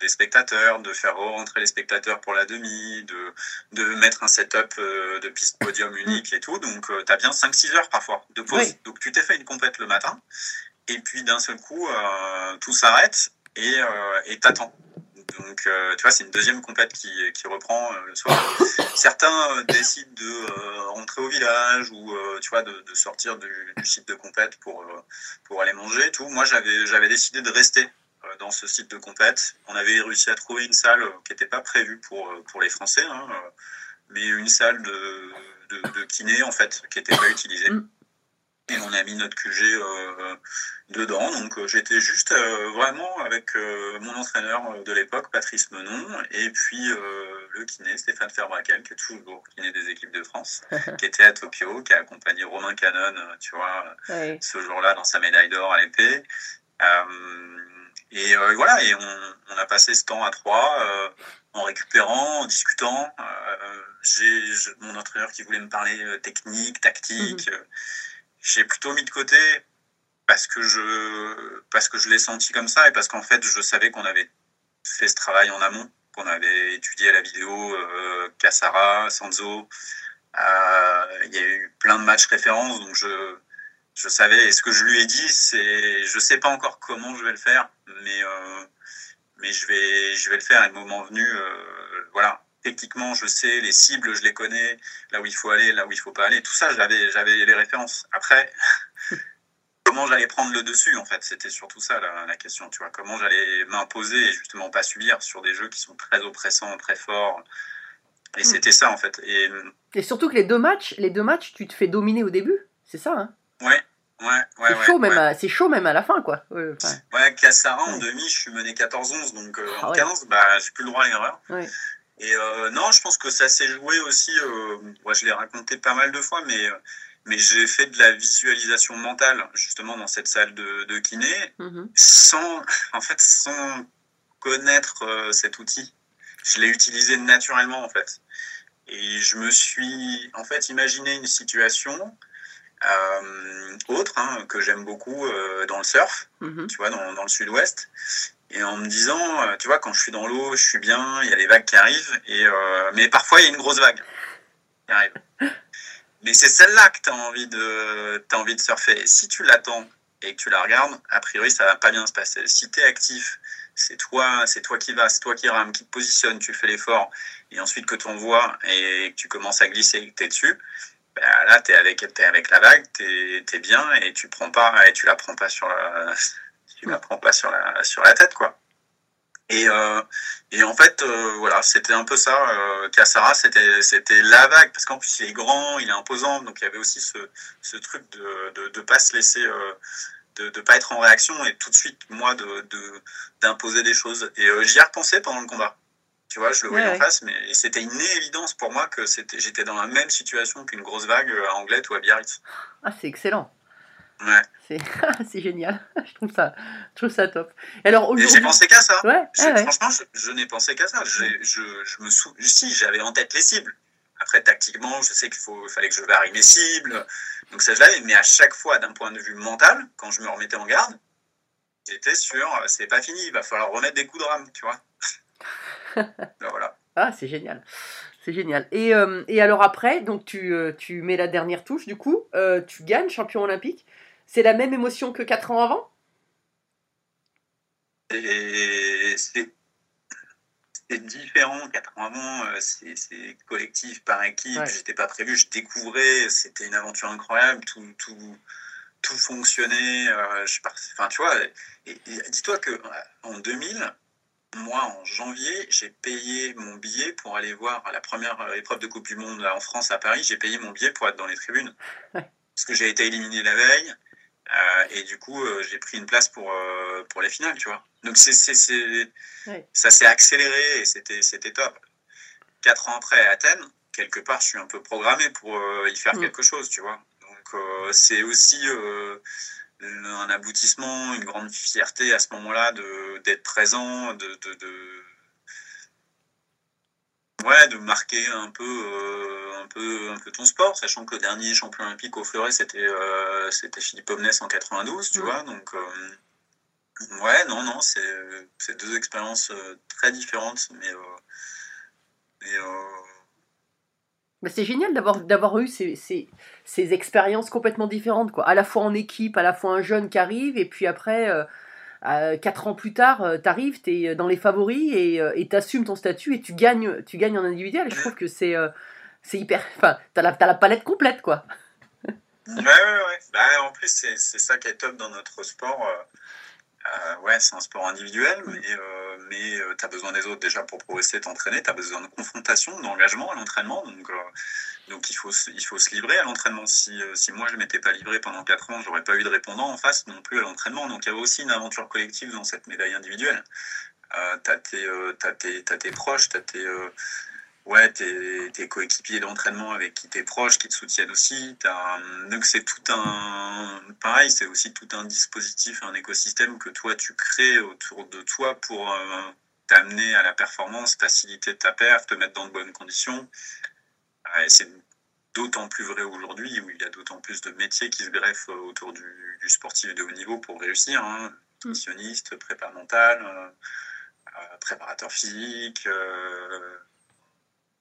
des spectateurs, de faire rentrer les spectateurs pour la demi, de, de mettre un setup de piste podium unique et tout. Donc tu as bien 5-6 heures parfois de pause. Oui. Donc tu t'es fait une compète le matin. Et puis d'un seul coup, euh, tout s'arrête et euh, t'attends. Donc, euh, tu vois, c'est une deuxième compète qui, qui reprend euh, le soir. Certains euh, décident de rentrer au village ou, tu vois, de, de sortir du, du site de compète pour, pour aller manger tout. Moi, j'avais, j'avais décidé de rester dans ce site de compète. On avait réussi à trouver une salle qui n'était pas prévue pour, pour les Français, hein, mais une salle de, de, de kiné, en fait, qui n'était pas utilisée. Et on a mis notre QG euh, dedans. Donc euh, j'étais juste euh, vraiment avec euh, mon entraîneur de l'époque, Patrice Menon, et puis le kiné, Stéphane Ferbraquel, qui est toujours kiné des équipes de France, qui était à Tokyo, qui a accompagné Romain Canon, euh, tu vois, ce jour-là dans sa médaille d'or à l'épée. Et voilà, et on, on a passé ce temps à trois, en récupérant, en discutant. J'ai mon entraîneur qui voulait me parler technique, tactique. euh, J'ai plutôt mis de côté parce que je, parce que je l'ai senti comme ça et parce qu'en fait, je savais qu'on avait fait ce travail en amont, qu'on avait étudié la vidéo euh, Cassara, Sanzo. Euh, il y a eu plein de matchs références, donc je, je savais. Et ce que je lui ai dit, c'est, je sais pas encore comment je vais le faire, mais, euh, mais je vais, je vais le faire. Et le moment venu, euh, voilà. Techniquement, je sais les cibles, je les connais, là où il faut aller, là où il faut pas aller. Tout ça, j'avais, j'avais les références. Après, comment j'allais prendre le dessus, en fait, c'était surtout ça la, la, question. Tu vois, comment j'allais m'imposer et justement pas subir sur des jeux qui sont très oppressants, très forts. Et mmh. c'était ça, en fait. Et, et surtout que les deux matchs, les deux matchs, tu te fais dominer au début, c'est ça. Hein? Ouais, Ouais, ouais, c'est ouais, chaud, ouais. même à- c'est chaud même à la fin, quoi. Ouais, Ouais, Cassara en demi, je suis mené 14-11, donc euh, Ah en ouais. 15, bah, j'ai plus le droit à l'erreur. Ouais. Et euh, non, je pense que ça s'est joué aussi, euh, moi je l'ai raconté pas mal de fois, mais, euh, mais j'ai fait de la visualisation mentale, justement, dans cette salle de, de kiné, mhm. sans, en fait, sans connaître euh, cet outil. Je l'ai utilisé naturellement, en fait. Et je me suis, en fait, imaginé une situation euh, autre, hein, que j'aime beaucoup euh, dans le surf Mhm. tu vois, dans, dans le sud-ouest. Et en me disant, euh, tu vois, quand je suis dans l'eau, je suis bien, il y a les vagues qui arrivent, et, euh, mais parfois il y a une grosse vague qui arrive. Mais c'est celle-là que tu as, envie de- t'as envie de surfer. Et si tu l'attends et que tu la regardes, a priori, ça va pas bien se passer. Si tu es actif, c'est toi, c'est toi qui vas, c'est toi qui rame, qui te positionne, tu fais l'effort, et ensuite que tu envoies et que tu commences à glisser et que tu es dessus, bah, là, tu es avec, t'es avec la vague, tu es, bien, et tu prends pas, et tu la prends pas sur la, tu la prends pas sur la, sur la tête, quoi. Et, euh, et en fait, euh, voilà, c'était un peu ça. Euh, Cassara, c'était, c'était la vague, parce qu'en plus, il est grand, il est imposant, donc il y avait aussi ce, ce truc de de, de pas se laisser, euh, de ne pas être en réaction et tout de suite, moi, de, de, d'imposer des choses. Et j'y ai repensé pendant le combat. Tu vois, je le voyais Ouais, en ouais. face, mais c'était une évidence pour moi que c'était, j'étais dans la même situation qu'une grosse vague à Anglet ou à Biarritz. Ah, c'est excellent. Ouais. C'est génial. je, trouve ça, je trouve ça top. Alors j'ai pensé qu'à ça. Ouais, Je- ouais, ouais. Franchement, je, je n'ai pensé qu'à ça. Je, je me sou... Si, j'avais en tête les cibles. Après, tactiquement, je sais qu'il faut, fallait que je varie mes cibles. Donc ça, je l'avais. Mais à chaque fois, d'un point de vue mental, quand je me remettais en garde, j'étais sur, euh, c'est pas fini, il va falloir remettre des coups de rame, tu vois. Ben voilà. Ah, c'est génial. C'est génial. Et, euh, et alors après, donc tu, euh, tu mets la dernière touche, du coup, euh, tu gagnes champion olympique. C'est la même émotion que 4 ans avant? C'est différent. Quatre ans avant, euh, c'est collectif par équipe. Ouais. J'étais pas prévu, je découvrais. C'était une aventure incroyable. Tout, tout, tout fonctionnait. euh, je Enfin, tu vois. Dis-toi que euh, en 2000, moi, en janvier, j'ai payé mon billet pour aller voir la première épreuve de Coupe du Monde en France à Paris. J'ai payé mon billet pour être dans les tribunes parce que j'ai été éliminé la veille. Euh, et du coup, euh, j'ai pris une place pour, euh, pour les finales, tu vois. Donc, c'est, Ouais. ça s'est accéléré et c'était, c'était top. Quatre ans après, à Athènes, quelque part, je suis un peu programmé pour euh, y faire Mm. quelque chose, tu vois. Donc, c'est aussi un aboutissement, une grande fierté à ce moment-là de, d'être présent, de, de, de- Ouais, de marquer un peu, un peu, un peu ton sport, sachant que le dernier champion olympique au fleuret, c'était, euh, c'était Philippe Omnès en 92, tu vois. Donc, euh, ouais, non, non, c'est, deux expériences euh, très différentes, mais, euh, mais, c'est génial d'avoir eu ces, ces, ces expériences complètement différentes, quoi. À la fois en équipe, à la fois un jeune qui arrive, et puis après, euh, quatre ans plus tard, euh, t'arrives, t'es dans les favoris et euh, t'assumes ton statut et tu gagnes, tu gagnes en individuel. Et je trouve que c'est c'est hyper. Enfin, t'as la, t'as la palette complète, quoi. Ouais, ouais. Bah, en plus, c'est ça qui est top dans notre sport. euh, euh, ouais, c'est un sport individuel, mais, euh, mais tu as besoin des autres déjà pour progresser, t'entraîner. Tu as besoin de confrontation, d'engagement à l'entraînement. Donc, euh, donc il, faut, il faut se livrer à l'entraînement. Si, euh, si moi, je ne m'étais pas livré pendant 4 ans, j'aurais pas eu de répondant en face non plus à l'entraînement. Donc, il y avait aussi une aventure collective dans cette médaille individuelle. Euh, tu as, tes, proches, tu as tes, euh, ouais, tes, tes coéquipiers d'entraînement avec qui tu es proche, qui te soutiennent aussi. Un- donc c'est tout un... Pareil, c'est aussi tout un dispositif, un écosystème que toi, tu crées autour de toi pour euh, t'amener à la performance, faciliter ta perf, te mettre dans de bonnes conditions. Euh, c'est d'autant plus vrai aujourd'hui, où il y a d'autant plus de métiers qui se greffent autour du, du sportif de haut niveau pour réussir. Hein. Mm. Nutritionniste, prépa mental, euh, euh, préparateur physique, euh,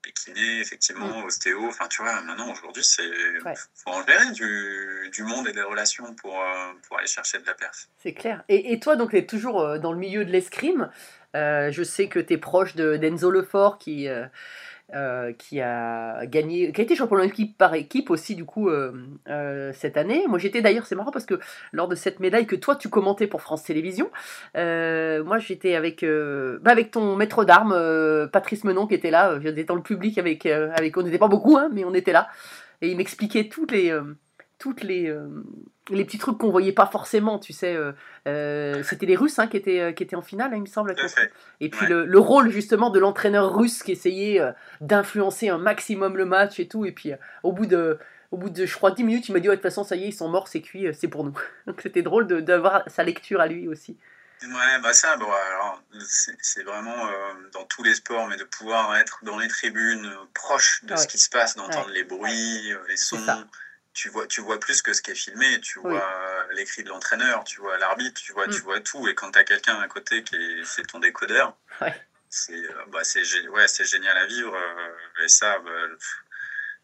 les kinés, effectivement, ostéo. Enfin, tu vois, maintenant, aujourd'hui, c'est Ouais. faut en gérer du, du monde et des relations pour, euh, pour aller chercher de la perf. C'est clair. Et, et toi, donc, tu es toujours euh, dans le milieu de l'escrime. Euh, je sais que tu es proche de d'Enzo Lefort qui, euh, euh, qui a gagné, qui a été champion olympique par équipe aussi, du coup, euh, euh, cette année. Moi, j'étais d'ailleurs, c'est marrant parce que lors de cette médaille que toi, tu commentais pour France Télévisions, moi, j'étais avec, bah, avec ton maître d'armes, Patrice Menon, qui était là. J'étais dans le public avec, avec on n'était pas beaucoup, hein, mais on était là. Et il m'expliquait toutes les. Toutes les, euh, les petits trucs qu'on voyait pas forcément, tu sais, euh, euh, c'était les Russes hein, qui, étaient, qui étaient en finale, hein, il me semble. Et puis Ouais. le, le rôle justement de l'entraîneur russe qui essayait d'influencer un maximum le match et tout. Et puis au bout de, au bout de je crois 10 minutes, il m'a dit ouais, de toute façon ça y est, ils sont morts, c'est cuit, c'est pour nous. Donc c'était drôle d'avoir sa lecture à lui aussi. Ouais, bah ça, bon, alors, c'est vraiment euh, dans tous les sports, mais de pouvoir être dans les tribunes, proche de Ouais. ce qui se passe, d'entendre les bruits, les sons. Tu vois, tu vois plus que ce qui est filmé, tu Oui. vois euh, les cris de l'entraîneur, tu vois l'arbitre, tu vois, Mm. tu vois tout. Et quand tu as quelqu'un à côté qui est, c'est ton décodeur, Ouais. c'est euh, bah, ouais, génial à vivre. euh, et ça, bah,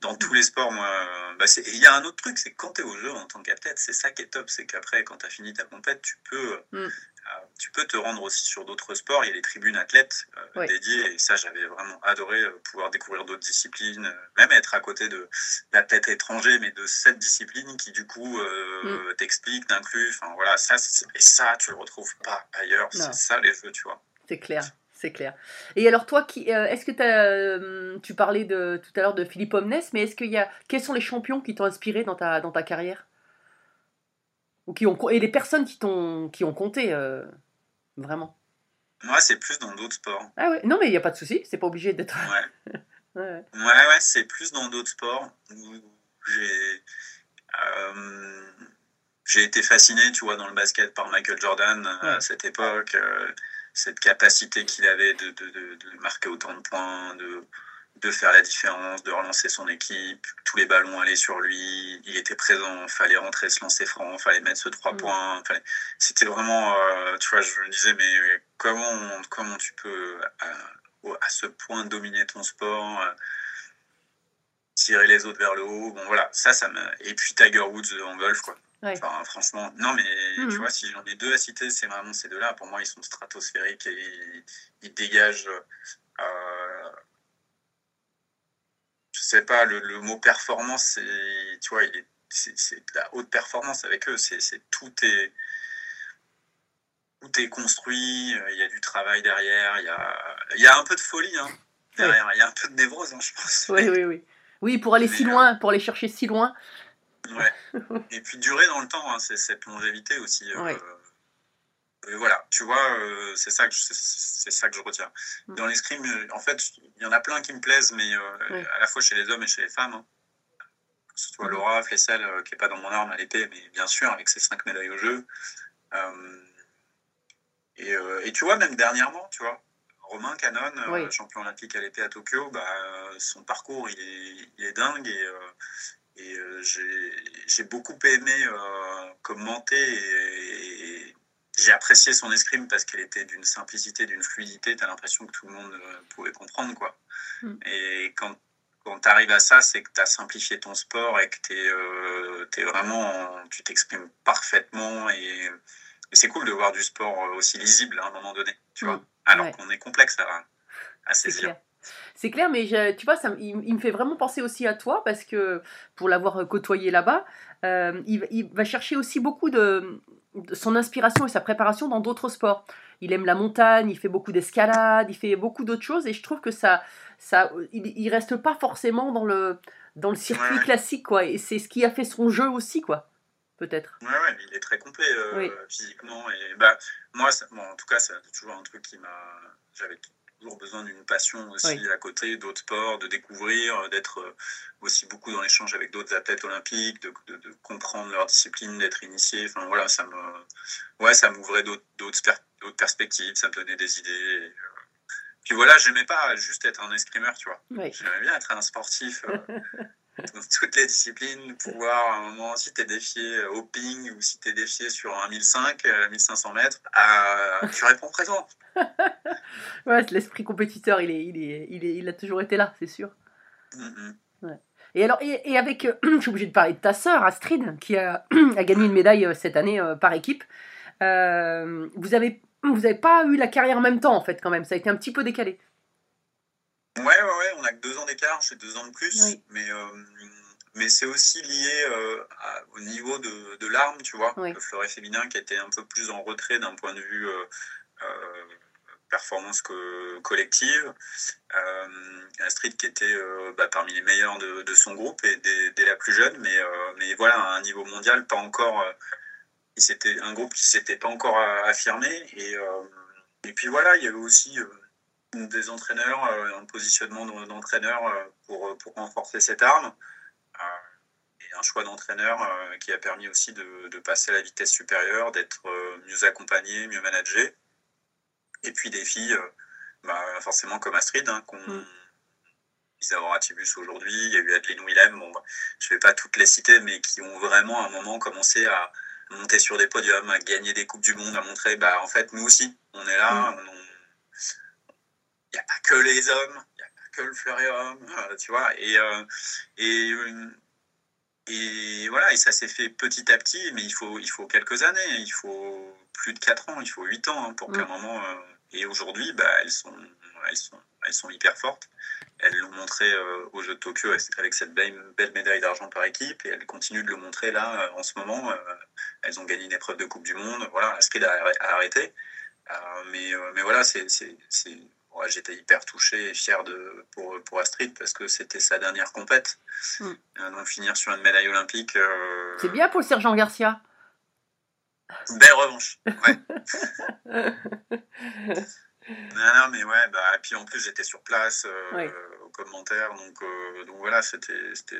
dans tous les sports, moi, bah, il y a un autre truc, c'est que quand tu es au jeu en tant qu'athlète, c'est ça qui est top, c'est qu'après, quand tu as fini ta compète, tu peux, Mm. Euh, tu peux te rendre aussi sur d'autres sports. Il y a les tribunes athlètes euh, dédiées, et ça, j'avais vraiment adoré euh, pouvoir découvrir d'autres disciplines, euh, même être à côté de d'athlètes étrangers, mais de cette discipline qui, du coup, euh, t'explique, t'inclut. Enfin, voilà, ça, et ça, tu le retrouves pas ailleurs. C'est ça, les jeux, tu vois. C'est clair, c'est clair. Et alors toi, qui, est-ce que tu parlais de, tout à l'heure de Philippe Omnes, mais est-ce qu'il y a, quels sont les champions qui t'ont inspiré dans ta, dans ta carrière? Ou qui ont, et les personnes qui t'ont, qui ont compté, euh, vraiment Moi, c'est plus dans d'autres sports. Ah ouais, non mais il n'y a pas de souci, c'est pas obligé d'être... Ouais. Ouais. Ouais, ouais, c'est plus dans d'autres sports où j'ai euh, j'ai été fasciné, tu vois, dans le basket par Michael Jordan euh, à cette époque, euh, cette capacité qu'il avait de, de, de, de marquer autant de points, de, de faire la différence, de relancer son équipe, tous les ballons allaient sur lui, il était présent, fallait rentrer, se lancer franc, fallait mettre ce trois Mm. points, fallait... c'était vraiment, euh, tu vois, je me disais, mais comment, comment tu peux à, à ce point dominer ton sport euh, tirer les autres vers le haut. Bon, voilà, ça, ça me. Et puis Tiger Woods en golf, quoi. Ouais. Enfin, franchement, non, mais Mhm. tu vois, si j'en ai deux à citer, c'est vraiment ces deux-là. Pour moi, ils sont stratosphériques et ils, ils dégagent. euh, sais pas, le, le mot performance, c'est. Tu vois, il est. C'est de la haute performance avec eux. C'est tout est tout est construit. euh, Il y a du travail derrière. Il y a, il y a un peu de folie hein, derrière. Il y a un peu de névrose, hein, je pense. Oui, oui, oui. Oui, pour aller si Mais, euh, loin, pour aller chercher si loin. Ouais. Et puis durer dans le temps, hein, c'est cette longévité aussi. euh. Et voilà, tu vois, euh, c'est ça que je, c'est- ça que je retiens. Mm. Dans l'escrime, euh, en fait, il y en a plein qui me plaisent, mais euh, à la fois chez les hommes et chez les femmes. hein. Que ce soit Mhm. Laura Flessel, euh, qui est pas dans mon arme à l'épée, mais bien sûr avec ses cinq médailles au jeu. Et, et tu vois, même dernièrement, tu vois, Romain Canon, Oui. champion olympique à l'épée à Tokyo, bah, son parcours il est, il est dingue et, et j'ai beaucoup aimé commenter et, et j'ai apprécié son escrime parce qu'elle était d'une simplicité, d'une fluidité. Tu as l'impression que tout le monde euh, pouvait comprendre. quoi. Mm. Et quand, quand tu arrives à ça, c'est que tu as simplifié ton sport et que t'es, euh, t'es vraiment, tu t'exprimes parfaitement. Et, et c'est cool de voir du sport aussi lisible à un moment donné. Tu vois Mm. Alors Ouais. qu'on est complexe à, à saisir. C'est clair, mais je- tu vois, ça, il, il me fait vraiment penser aussi à toi parce que pour l'avoir euh, côtoyé là-bas, euh, il, il va chercher aussi beaucoup de son inspiration et sa préparation dans d'autres sports. Il aime la montagne, il fait beaucoup d'escalade, il fait beaucoup d'autres choses et je trouve que ça, ça, il, il reste pas forcément dans le dans le circuit Ouais. classique quoi. Et c'est ce qui a fait son jeu aussi quoi, peut-être. Ouais, ouais, il est très complet euh, Oui. physiquement. Et bah, moi, ça- bon, en tout cas, c'est toujours un truc qui m'a. J'avais toujours besoin d'une passion aussi Oui. à côté d'autres sports, de découvrir, euh, d'être euh, aussi beaucoup dans l'échange avec d'autres athlètes olympiques, de, de- de comprendre leur discipline, d'être initié. Enfin voilà, ça me, ouais, ça m'ouvrait d'autres d'autres per- perspectives, ça me donnait des idées. euh, puis voilà, j'aimais pas juste être un escrimeur, tu vois. Oui. J'aimais bien être un sportif. dans toutes les disciplines, pouvoir à un moment, si tu es défié au ping ou si tu es défié sur un 1005, euh, 1500 mètres, ah, tu réponds présent. Ouais, l'esprit compétiteur, il, est, il, est, il, est, il a toujours été là, c'est sûr. Mhm. Et alors, et, et avec, euh, je suis obligée de parler de ta sœur Astrid, qui a, a gagné une médaille euh, cette année euh, par équipe. Vous avez, vous avez pas eu la carrière en même temps en fait, quand même. Ça a été un petit peu décalé. Ouais, ouais, ouais, on a que deux ans d'écart, j'ai deux ans de plus, Oui. mais, mais c'est aussi lié à- au niveau de, de l'arme, tu vois. Oui. Le fleuret féminin qui était un peu plus en retrait d'un point de vue performance co- collective. Euh, Astrid qui était euh, bah, parmi les meilleurs de, son groupe et dès, la plus jeune, mais, euh, mais voilà, à un niveau mondial, pas encore. euh, il s'était un groupe qui s'était pas encore euh, affirmé et, euh, et puis voilà, il y avait aussi euh, des entraîneurs, euh, un positionnement d'en- d'entraîneur euh, pour, pour renforcer cette arme. Euh, et un choix d'entraîneur euh, qui a permis aussi de, de passer à la vitesse supérieure, d'être euh, mieux accompagné, mieux managé. Et puis des filles, euh, bah, forcément comme Astrid, hein, qu'on. Mm. Isadora Ratibus aujourd'hui, il y a eu Adeline Willem, bon, bah, je ne vais pas toutes les citer, mais qui ont vraiment à un moment commencé à monter sur des podiums, à gagner des Coupes du Monde, à montrer, bah, en fait, nous aussi, on est là, on- il n'y a pas que les hommes, il n'y a pas que le fleuréum, euh, tu vois. Et, euh, et, et voilà, et ça s'est fait petit à petit, mais il faut, il faut quelques années, il faut plus de 4 ans, il faut 8 ans hein, pour Mm. qu'à un moment. euh, et aujourd'hui, bah, elles, sont, elles, sont, elles sont hyper fortes. Elles l'ont montré euh, aux Jeux de Tokyo avec cette belle, belle médaille d'argent par équipe, et elles continuent de le montrer là euh, en ce moment. euh, elles ont gagné une épreuve de Coupe du Monde. Voilà, Astrid a, a arrêté. Euh, mais, mais voilà, c'est, c'est, c'est- ouais, j'étais hyper touché et fier de, pour, pour Astrid parce que c'était sa dernière compète. Mm. Donc finir sur une médaille olympique, C'est bien pour le sergent Garcia. Belle revanche. Ouais. non, non, mais ouais, bah, et puis en plus j'étais sur place euh, Oui. au commentaire, donc, euh, donc voilà, c'était, c'était,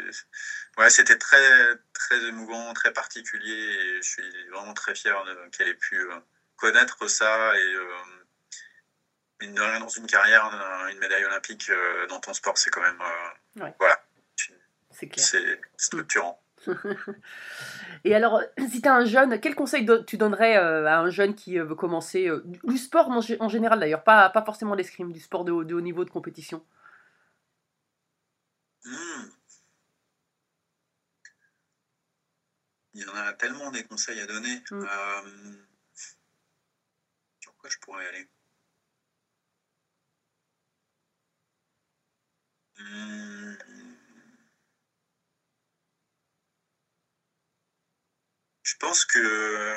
ouais, c'était très, très émouvant, très particulier et je suis vraiment très fier de, qu'elle ait pu euh, connaître ça et euh, mine de rien dans une carrière, euh, une médaille olympique euh, dans ton sport, c'est quand même, euh, Ouais. voilà, C'est clair. c'est structurant. Et alors, si tu as un jeune, quel conseil do- tu donnerais euh, à un jeune qui euh, veut commencer euh, du du sport en, gé- en général d'ailleurs, pas, pas forcément l'escrime, du sport de haut, de haut niveau de compétition? Hmm. Il y en a tellement des conseils à donner. Mm. Euh, Sur quoi je pourrais aller? Hmm. Pense que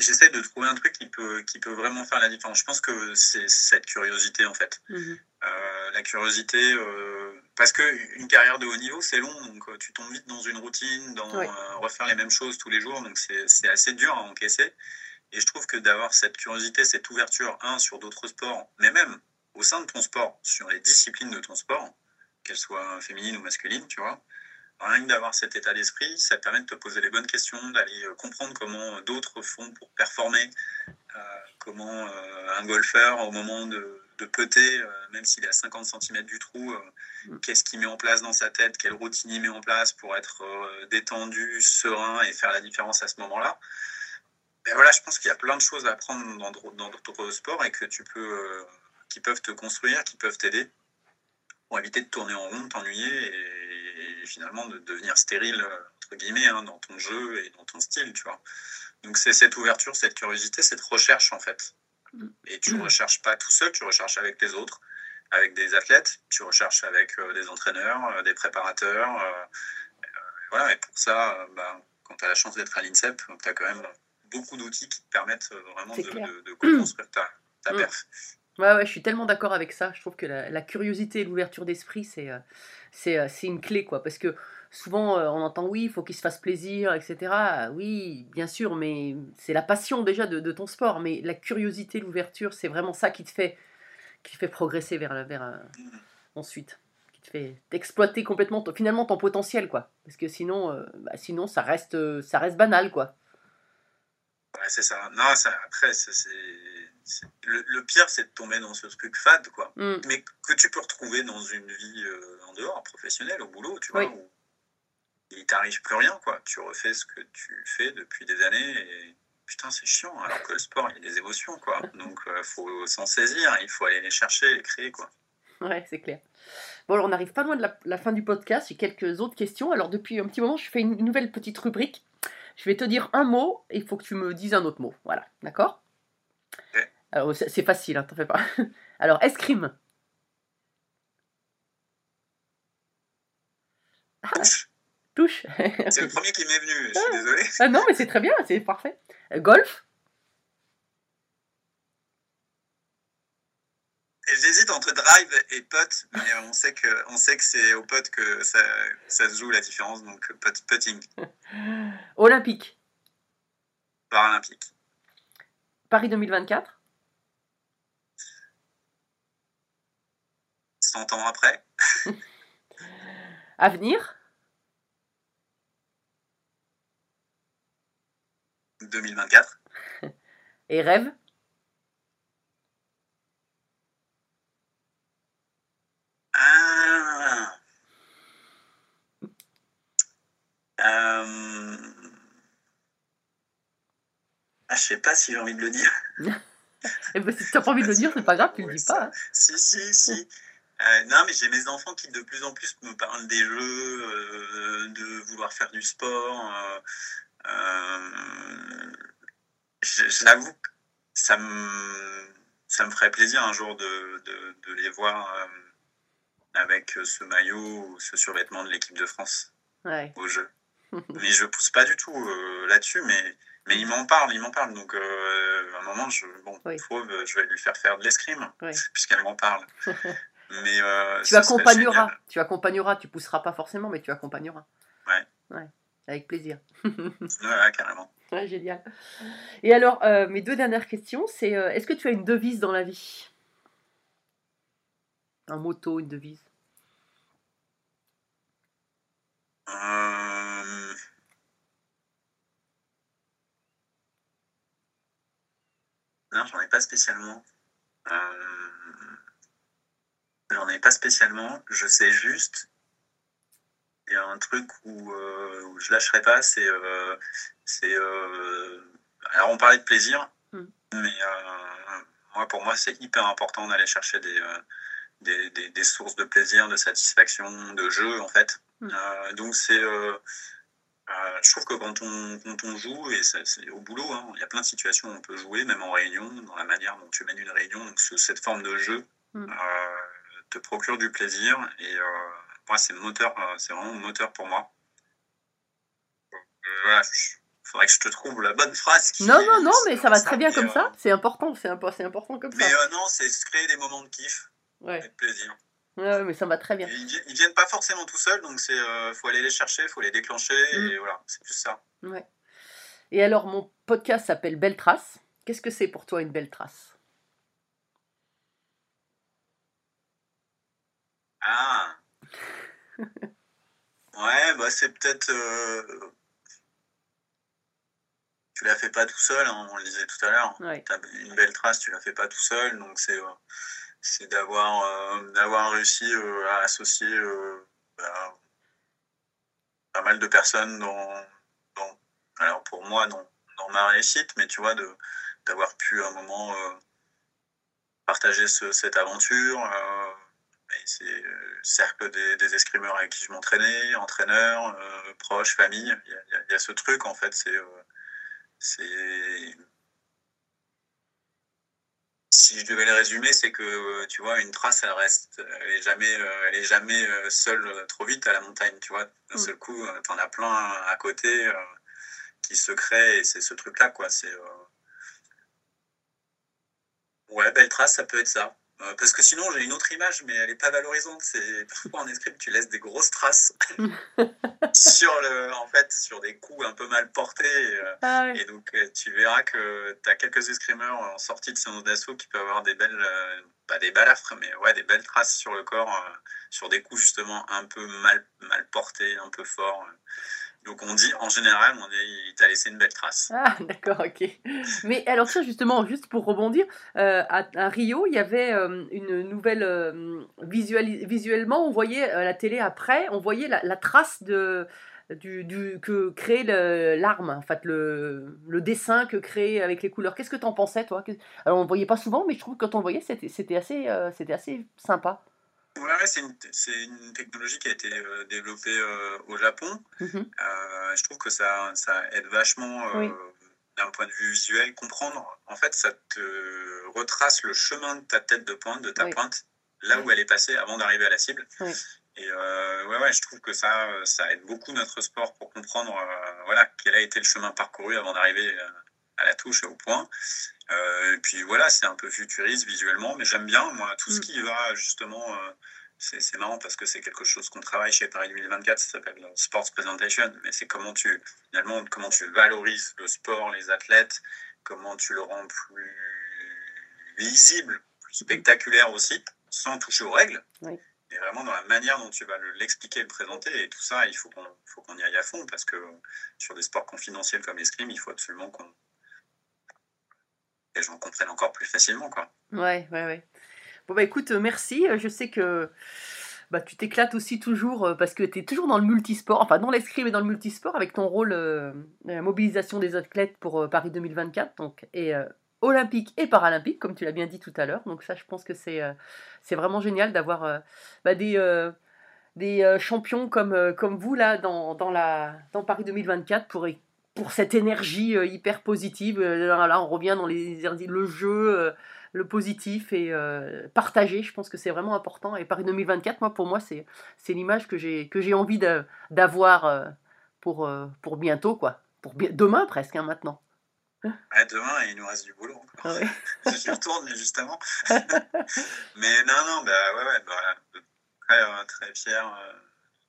j'essaie de trouver un truc qui peut, qui peut vraiment faire la différence. Je pense que c'est cette curiosité en fait. Mhm. Euh, la curiosité, euh, parce que une carrière de haut niveau, c'est long, donc euh, tu tombes vite dans une routine, dans euh, refaire les mêmes choses tous les jours, donc c'est c'est assez dur à encaisser. Et je trouve que d'avoir cette curiosité, cette ouverture, un, sur d'autres sports, mais même au sein de ton sport, sur les disciplines de ton sport, qu'elles soient féminines ou masculines, tu vois, rien que d'avoir cet état d'esprit, ça te permet de te poser les bonnes questions, d'aller euh, comprendre comment d'autres font pour performer, euh, comment euh, un golfeur, au moment de, de euh, même s'il est à 50 cm du trou, euh, Mm. qu'est-ce qu'il met en place dans sa tête, quelle routine il met en place pour être euh, détendu, serein et faire la différence à ce moment-là. Et voilà, je pense qu'il y a plein de choses à apprendre dans d'autres- dans d'autres sports et que tu peux, euh, qui peuvent te construire, qui peuvent t'aider pour éviter de tourner en rond, de t'ennuyer et finalement de devenir stérile entre guillemets hein, dans ton jeu et dans ton style, tu vois. Donc c'est cette ouverture, cette curiosité, cette recherche en fait. Et tu ne recherches pas tout seul, tu recherches avec les autres, avec des athlètes, tu recherches avec euh, des entraîneurs, euh, des préparateurs. euh, voilà, et pour ça, bah, quand tu as la chance d'être à l'INSEP, tu as quand même beaucoup d'outils qui te permettent vraiment de construire ta, ta Mm. perf. Ouais, ouais, je suis tellement d'accord avec ça. Je trouve que la, curiosité et l'ouverture d'esprit, c'est euh, c'est euh, c'est une clé, quoi. Parce que souvent, euh, on entend oui, il faut qu'il se fasse plaisir, etc. Oui, bien sûr, mais c'est la passion déjà de, ton sport. Mais la curiosité, l'ouverture, c'est vraiment ça qui te fait, qui fait progresser vers, vers ensuite. Qui te fait exploiter complètement, finalement, ton potentiel, quoi. Parce que sinon, bah, sinon ça, reste, ça reste banal, quoi. C'est ça. Non, après, c'est- le, le pire, c'est de tomber dans ce truc fade, quoi. Mm. Mais que tu peux retrouver dans une vie euh, en dehors, professionnelle, au boulot, tu vois, Oui. où il t'arrive plus rien, quoi. Tu refais ce que tu fais depuis des années et putain, c'est chiant. Alors que le sport, il y a des émotions, quoi. Donc, il faut s'en saisir, il faut aller les chercher, les créer, quoi. Ouais, c'est clair. Bon, alors on n'arrive pas loin de la, la fin du podcast. J'ai quelques autres questions. Alors, depuis un petit moment, je fais une nouvelle petite rubrique. Je vais te dire un mot et il faut que tu me dises un autre mot. Voilà, d'accord? Alors, c'est c'est facile, hein, t'en fais pas. Alors, escrime. Touche. Touche. C'est le premier qui m'est venu, je suis désolé. ah non, mais c'est très bien, c'est parfait. Euh, Golf. J'hésite entre drive et putt, mais on sait que, on sait que c'est au putt que ça, ça se joue la différence, donc putt, putting, Olympique. paralympique. Paris 2024. 100 ans après, Avenir. 2024, Et rêve? Ah. Euh... Ah, je sais pas si j'ai envie de le dire. Eh ben, si tu n'as pas envie de le dire, c'est pas grave, tu le dis pas. hein. Si, si, si. Euh, non, mais j'ai mes enfants qui de plus en plus me parlent des jeux, euh, de vouloir faire du sport. euh, J'avoue que ça me, ça me ferait plaisir un jour de, de, de les voir avec ce maillot ou ce survêtement de l'équipe de France Ouais. au jeu. Mais je pousse pas du tout là-dessus, mais, mais il m'en parle, il m'en parle. Donc à un moment, je, bon, Oui. Fauve, je vais lui faire faire de l'escrime, Oui. puisqu'elle m'en parle. mais euh, Tu accompagneras, tu accompagneras, tu pousseras pas forcément, mais tu accompagneras. Ouais. Ouais, avec plaisir. Ouais, carrément. Ouais, génial. Et alors, euh, mes deux dernières questions, c'est euh, est-ce que tu as une devise dans la vie? Un motto, une devise? Euh, Non, j'en ai pas spécialement. Euh, J'en ai pas spécialement. Je sais juste. Il y a un truc où, euh, où je lâcherai pas, c'est. euh, c'est euh, Alors, on parlait de plaisir, Mm. mais euh, moi, pour moi, c'est hyper important d'aller chercher des, des, des- des sources de plaisir, de satisfaction, de jeu, en fait. Mm. Euh, donc, c'est. euh, je trouve que quand on, quand on joue, et c'est au boulot, hein, il y a plein de situations où on peut jouer, même en réunion, dans la manière dont tu mènes une réunion. Donc, ce- cette forme de jeu Mm. euh, te procure du plaisir. Et euh, moi, c'est moteur, euh, c'est vraiment moteur pour moi. Euh, voilà, il faudrait que je te trouve la bonne phrase. qui- Non, non, non, mais ça va très bien mais, comme euh, ça. C'est important, c'est impo- c'est important comme ça. Mais euh, non, c'est se créer des moments de kiff et Ouais. de plaisir. Ouais, mais ça va très bien. Et Ils, ils viennent pas forcément tout seuls, donc c'est euh, faut aller les chercher, faut les déclencher, Mm. et voilà, c'est plus ça. Ouais. Et alors, mon podcast s'appelle Belle Trace. Qu'est-ce que c'est pour toi une belle trace? Ah Ouais, bah c'est peut-être. euh, Tu la fais pas tout seul, hein, on le disait tout à l'heure. Ouais. T'as une belle trace, tu la fais pas tout seul, donc c'est euh, c'est d'avoir euh, d'avoir réussi euh, à associer bah, pas mal de personnes dans, dans alors pour moi dans, dans ma réussite, mais tu vois de d'avoir pu à un moment partager ce- cette aventure. C'est euh, cercle des, des escrimeurs avec qui je m'entraînais, entraîneurs, euh, proches, famille. Il y, a- y y ce truc en fait, c'est euh, si je devais le résumer, c'est que euh, tu vois une trace, elle reste, elle est jamais, elle est jamais seule trop vite à la montagne. Tu vois, d'un Mm. seul coup, euh, t'en as plein à côté qui se créent et c'est ce truc-là quoi. C'est ouais, belle trace, ça peut être ça. Euh, parce que sinon, j'ai une autre image, mais elle n'est pas valorisante. C'est parfois en escrime, tu laisses des grosses traces sur le, en fait, sur des coups un peu mal portés. euh, Ah et donc, euh, tu verras que tu as quelques escrimeurs en sortie de séance d'assaut qui peuvent avoir des belles, pas des balafres, mais ouais, des belles traces sur le corps, euh, sur des coups justement un peu mal, mal portés, un peu forts. Donc on dit en général, on il t'a laissé une belle trace. Ah, d'accord, ok. Mais alors ça, justement, juste pour rebondir, euh, à, Rio, il y avait euh, une nouvelle... euh, visuellement, on voyait à la télé après, on voyait la, trace de... Du, que crée le- l'arme, en fait, le, le dessin que crée avec les couleurs. Qu'est-ce que tu en pensais, toi? Alors, on voyait pas souvent, mais je trouve que quand on voyait, c'était c'était assez, c'était assez sympa. Ouais, c'est une, technologie qui a été euh, développée euh, au Japon. Mhm. Euh, je trouve que ça, ça aide vachement euh, Oui. d'un point de vue visuel, comprendre. En fait, ça te retrace le chemin de ta tête de pointe, de ta Oui. pointe, là où elle est passée avant d'arriver à la cible. Et ouais, ouais, je trouve que ça, ça aide beaucoup notre sport pour comprendre voilà, quel a été le chemin parcouru avant d'arriver à la touche et au point. Euh, et puis voilà, c'est un peu futuriste visuellement, mais j'aime bien, moi, tout ce Mm. qui va justement. euh, c'est marrant parce que c'est quelque chose qu'on travaille chez Paris 2024, ça s'appelle Sports Presentation, mais c'est comment tu, finalement, comment tu valorises le sport, les athlètes, comment tu le rends plus visible, plus spectaculaire aussi, sans toucher aux règles. Oui. Et vraiment dans la manière dont tu vas le- l'expliquer, le présenter, et tout ça, il faut qu'on faut qu'on y aille à fond, parce que sur des sports confidentiels comme l'escrime, il faut absolument qu'on les gens comprennent encore plus facilement. Quoi. Ouais, ouais, ouais. Bon, bah écoute, euh, merci. Euh, Je sais que bah, tu t'éclates aussi toujours euh, parce que tu es toujours dans le multisport, enfin dans l'escrime et dans le multisport avec ton rôle euh, mobilisation des athlètes pour Paris 2024, donc, et olympique et paralympique, comme tu l'as bien dit tout à l'heure. Donc ça, je pense que c'est c'est vraiment génial d'avoir bah, des, des champions comme, comme vous là dans, dans, la, dans Paris 2024 pour, pour cette énergie euh, hyper positive. Euh, là, on revient dans les, le jeu. euh, le positif et partager, je pense que c'est vraiment important. Et Paris 2024, moi, pour moi, c'est, c'est l'image que j'ai, que j'ai envie d'avoir pour, pour bientôt, quoi. Pour demain presque, hein, maintenant. Ouais, demain, il nous reste du boulot encore. Ah ouais. J'y retourne, justement. mais non, non, bah ouais, ouais, bah, très, très fier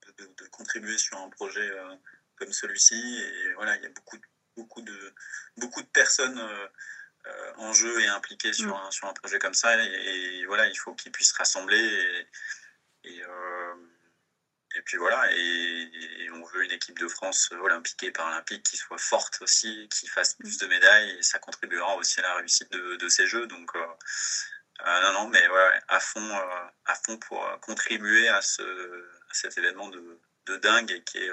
de, de- de contribuer sur un projet euh, comme celui-ci. Et voilà, il y a beaucoup, de- beaucoup, de, beaucoup de personnes euh, euh, en jeu et impliquées sur, Mm. un, sur un projet comme ça. Et, et voilà, il faut qu'ils puissent rassembler. Et, et, euh, et puis voilà, et, on veut une équipe de France olympique et paralympique qui soit forte aussi, qui fasse plus de médailles, et ça contribuera aussi à la réussite de, de ces Jeux. Donc, euh, euh, non, non, mais ouais, à fond, euh, à fond pour euh, contribuer à, ce, à cet événement de, de dingue et qui est,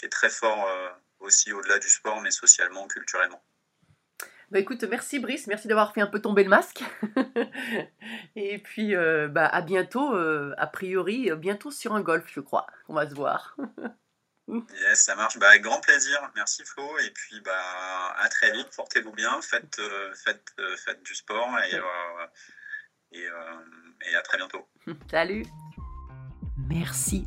qui est très fort euh, aussi au-delà du sport, mais socialement, culturellement. Bah écoute, merci Brice, merci d'avoir fait un peu tomber le masque. et puis, euh, bah, à bientôt, euh, a priori, bientôt sur un golf, je crois. On va se voir. Yes, ça marche. Bah, avec grand plaisir. Merci Flo. Et puis, bah, à très vite. Portez-vous bien. Faites, euh, faites, euh, faites du sport et, euh, et, euh, et à très bientôt. Salut Merci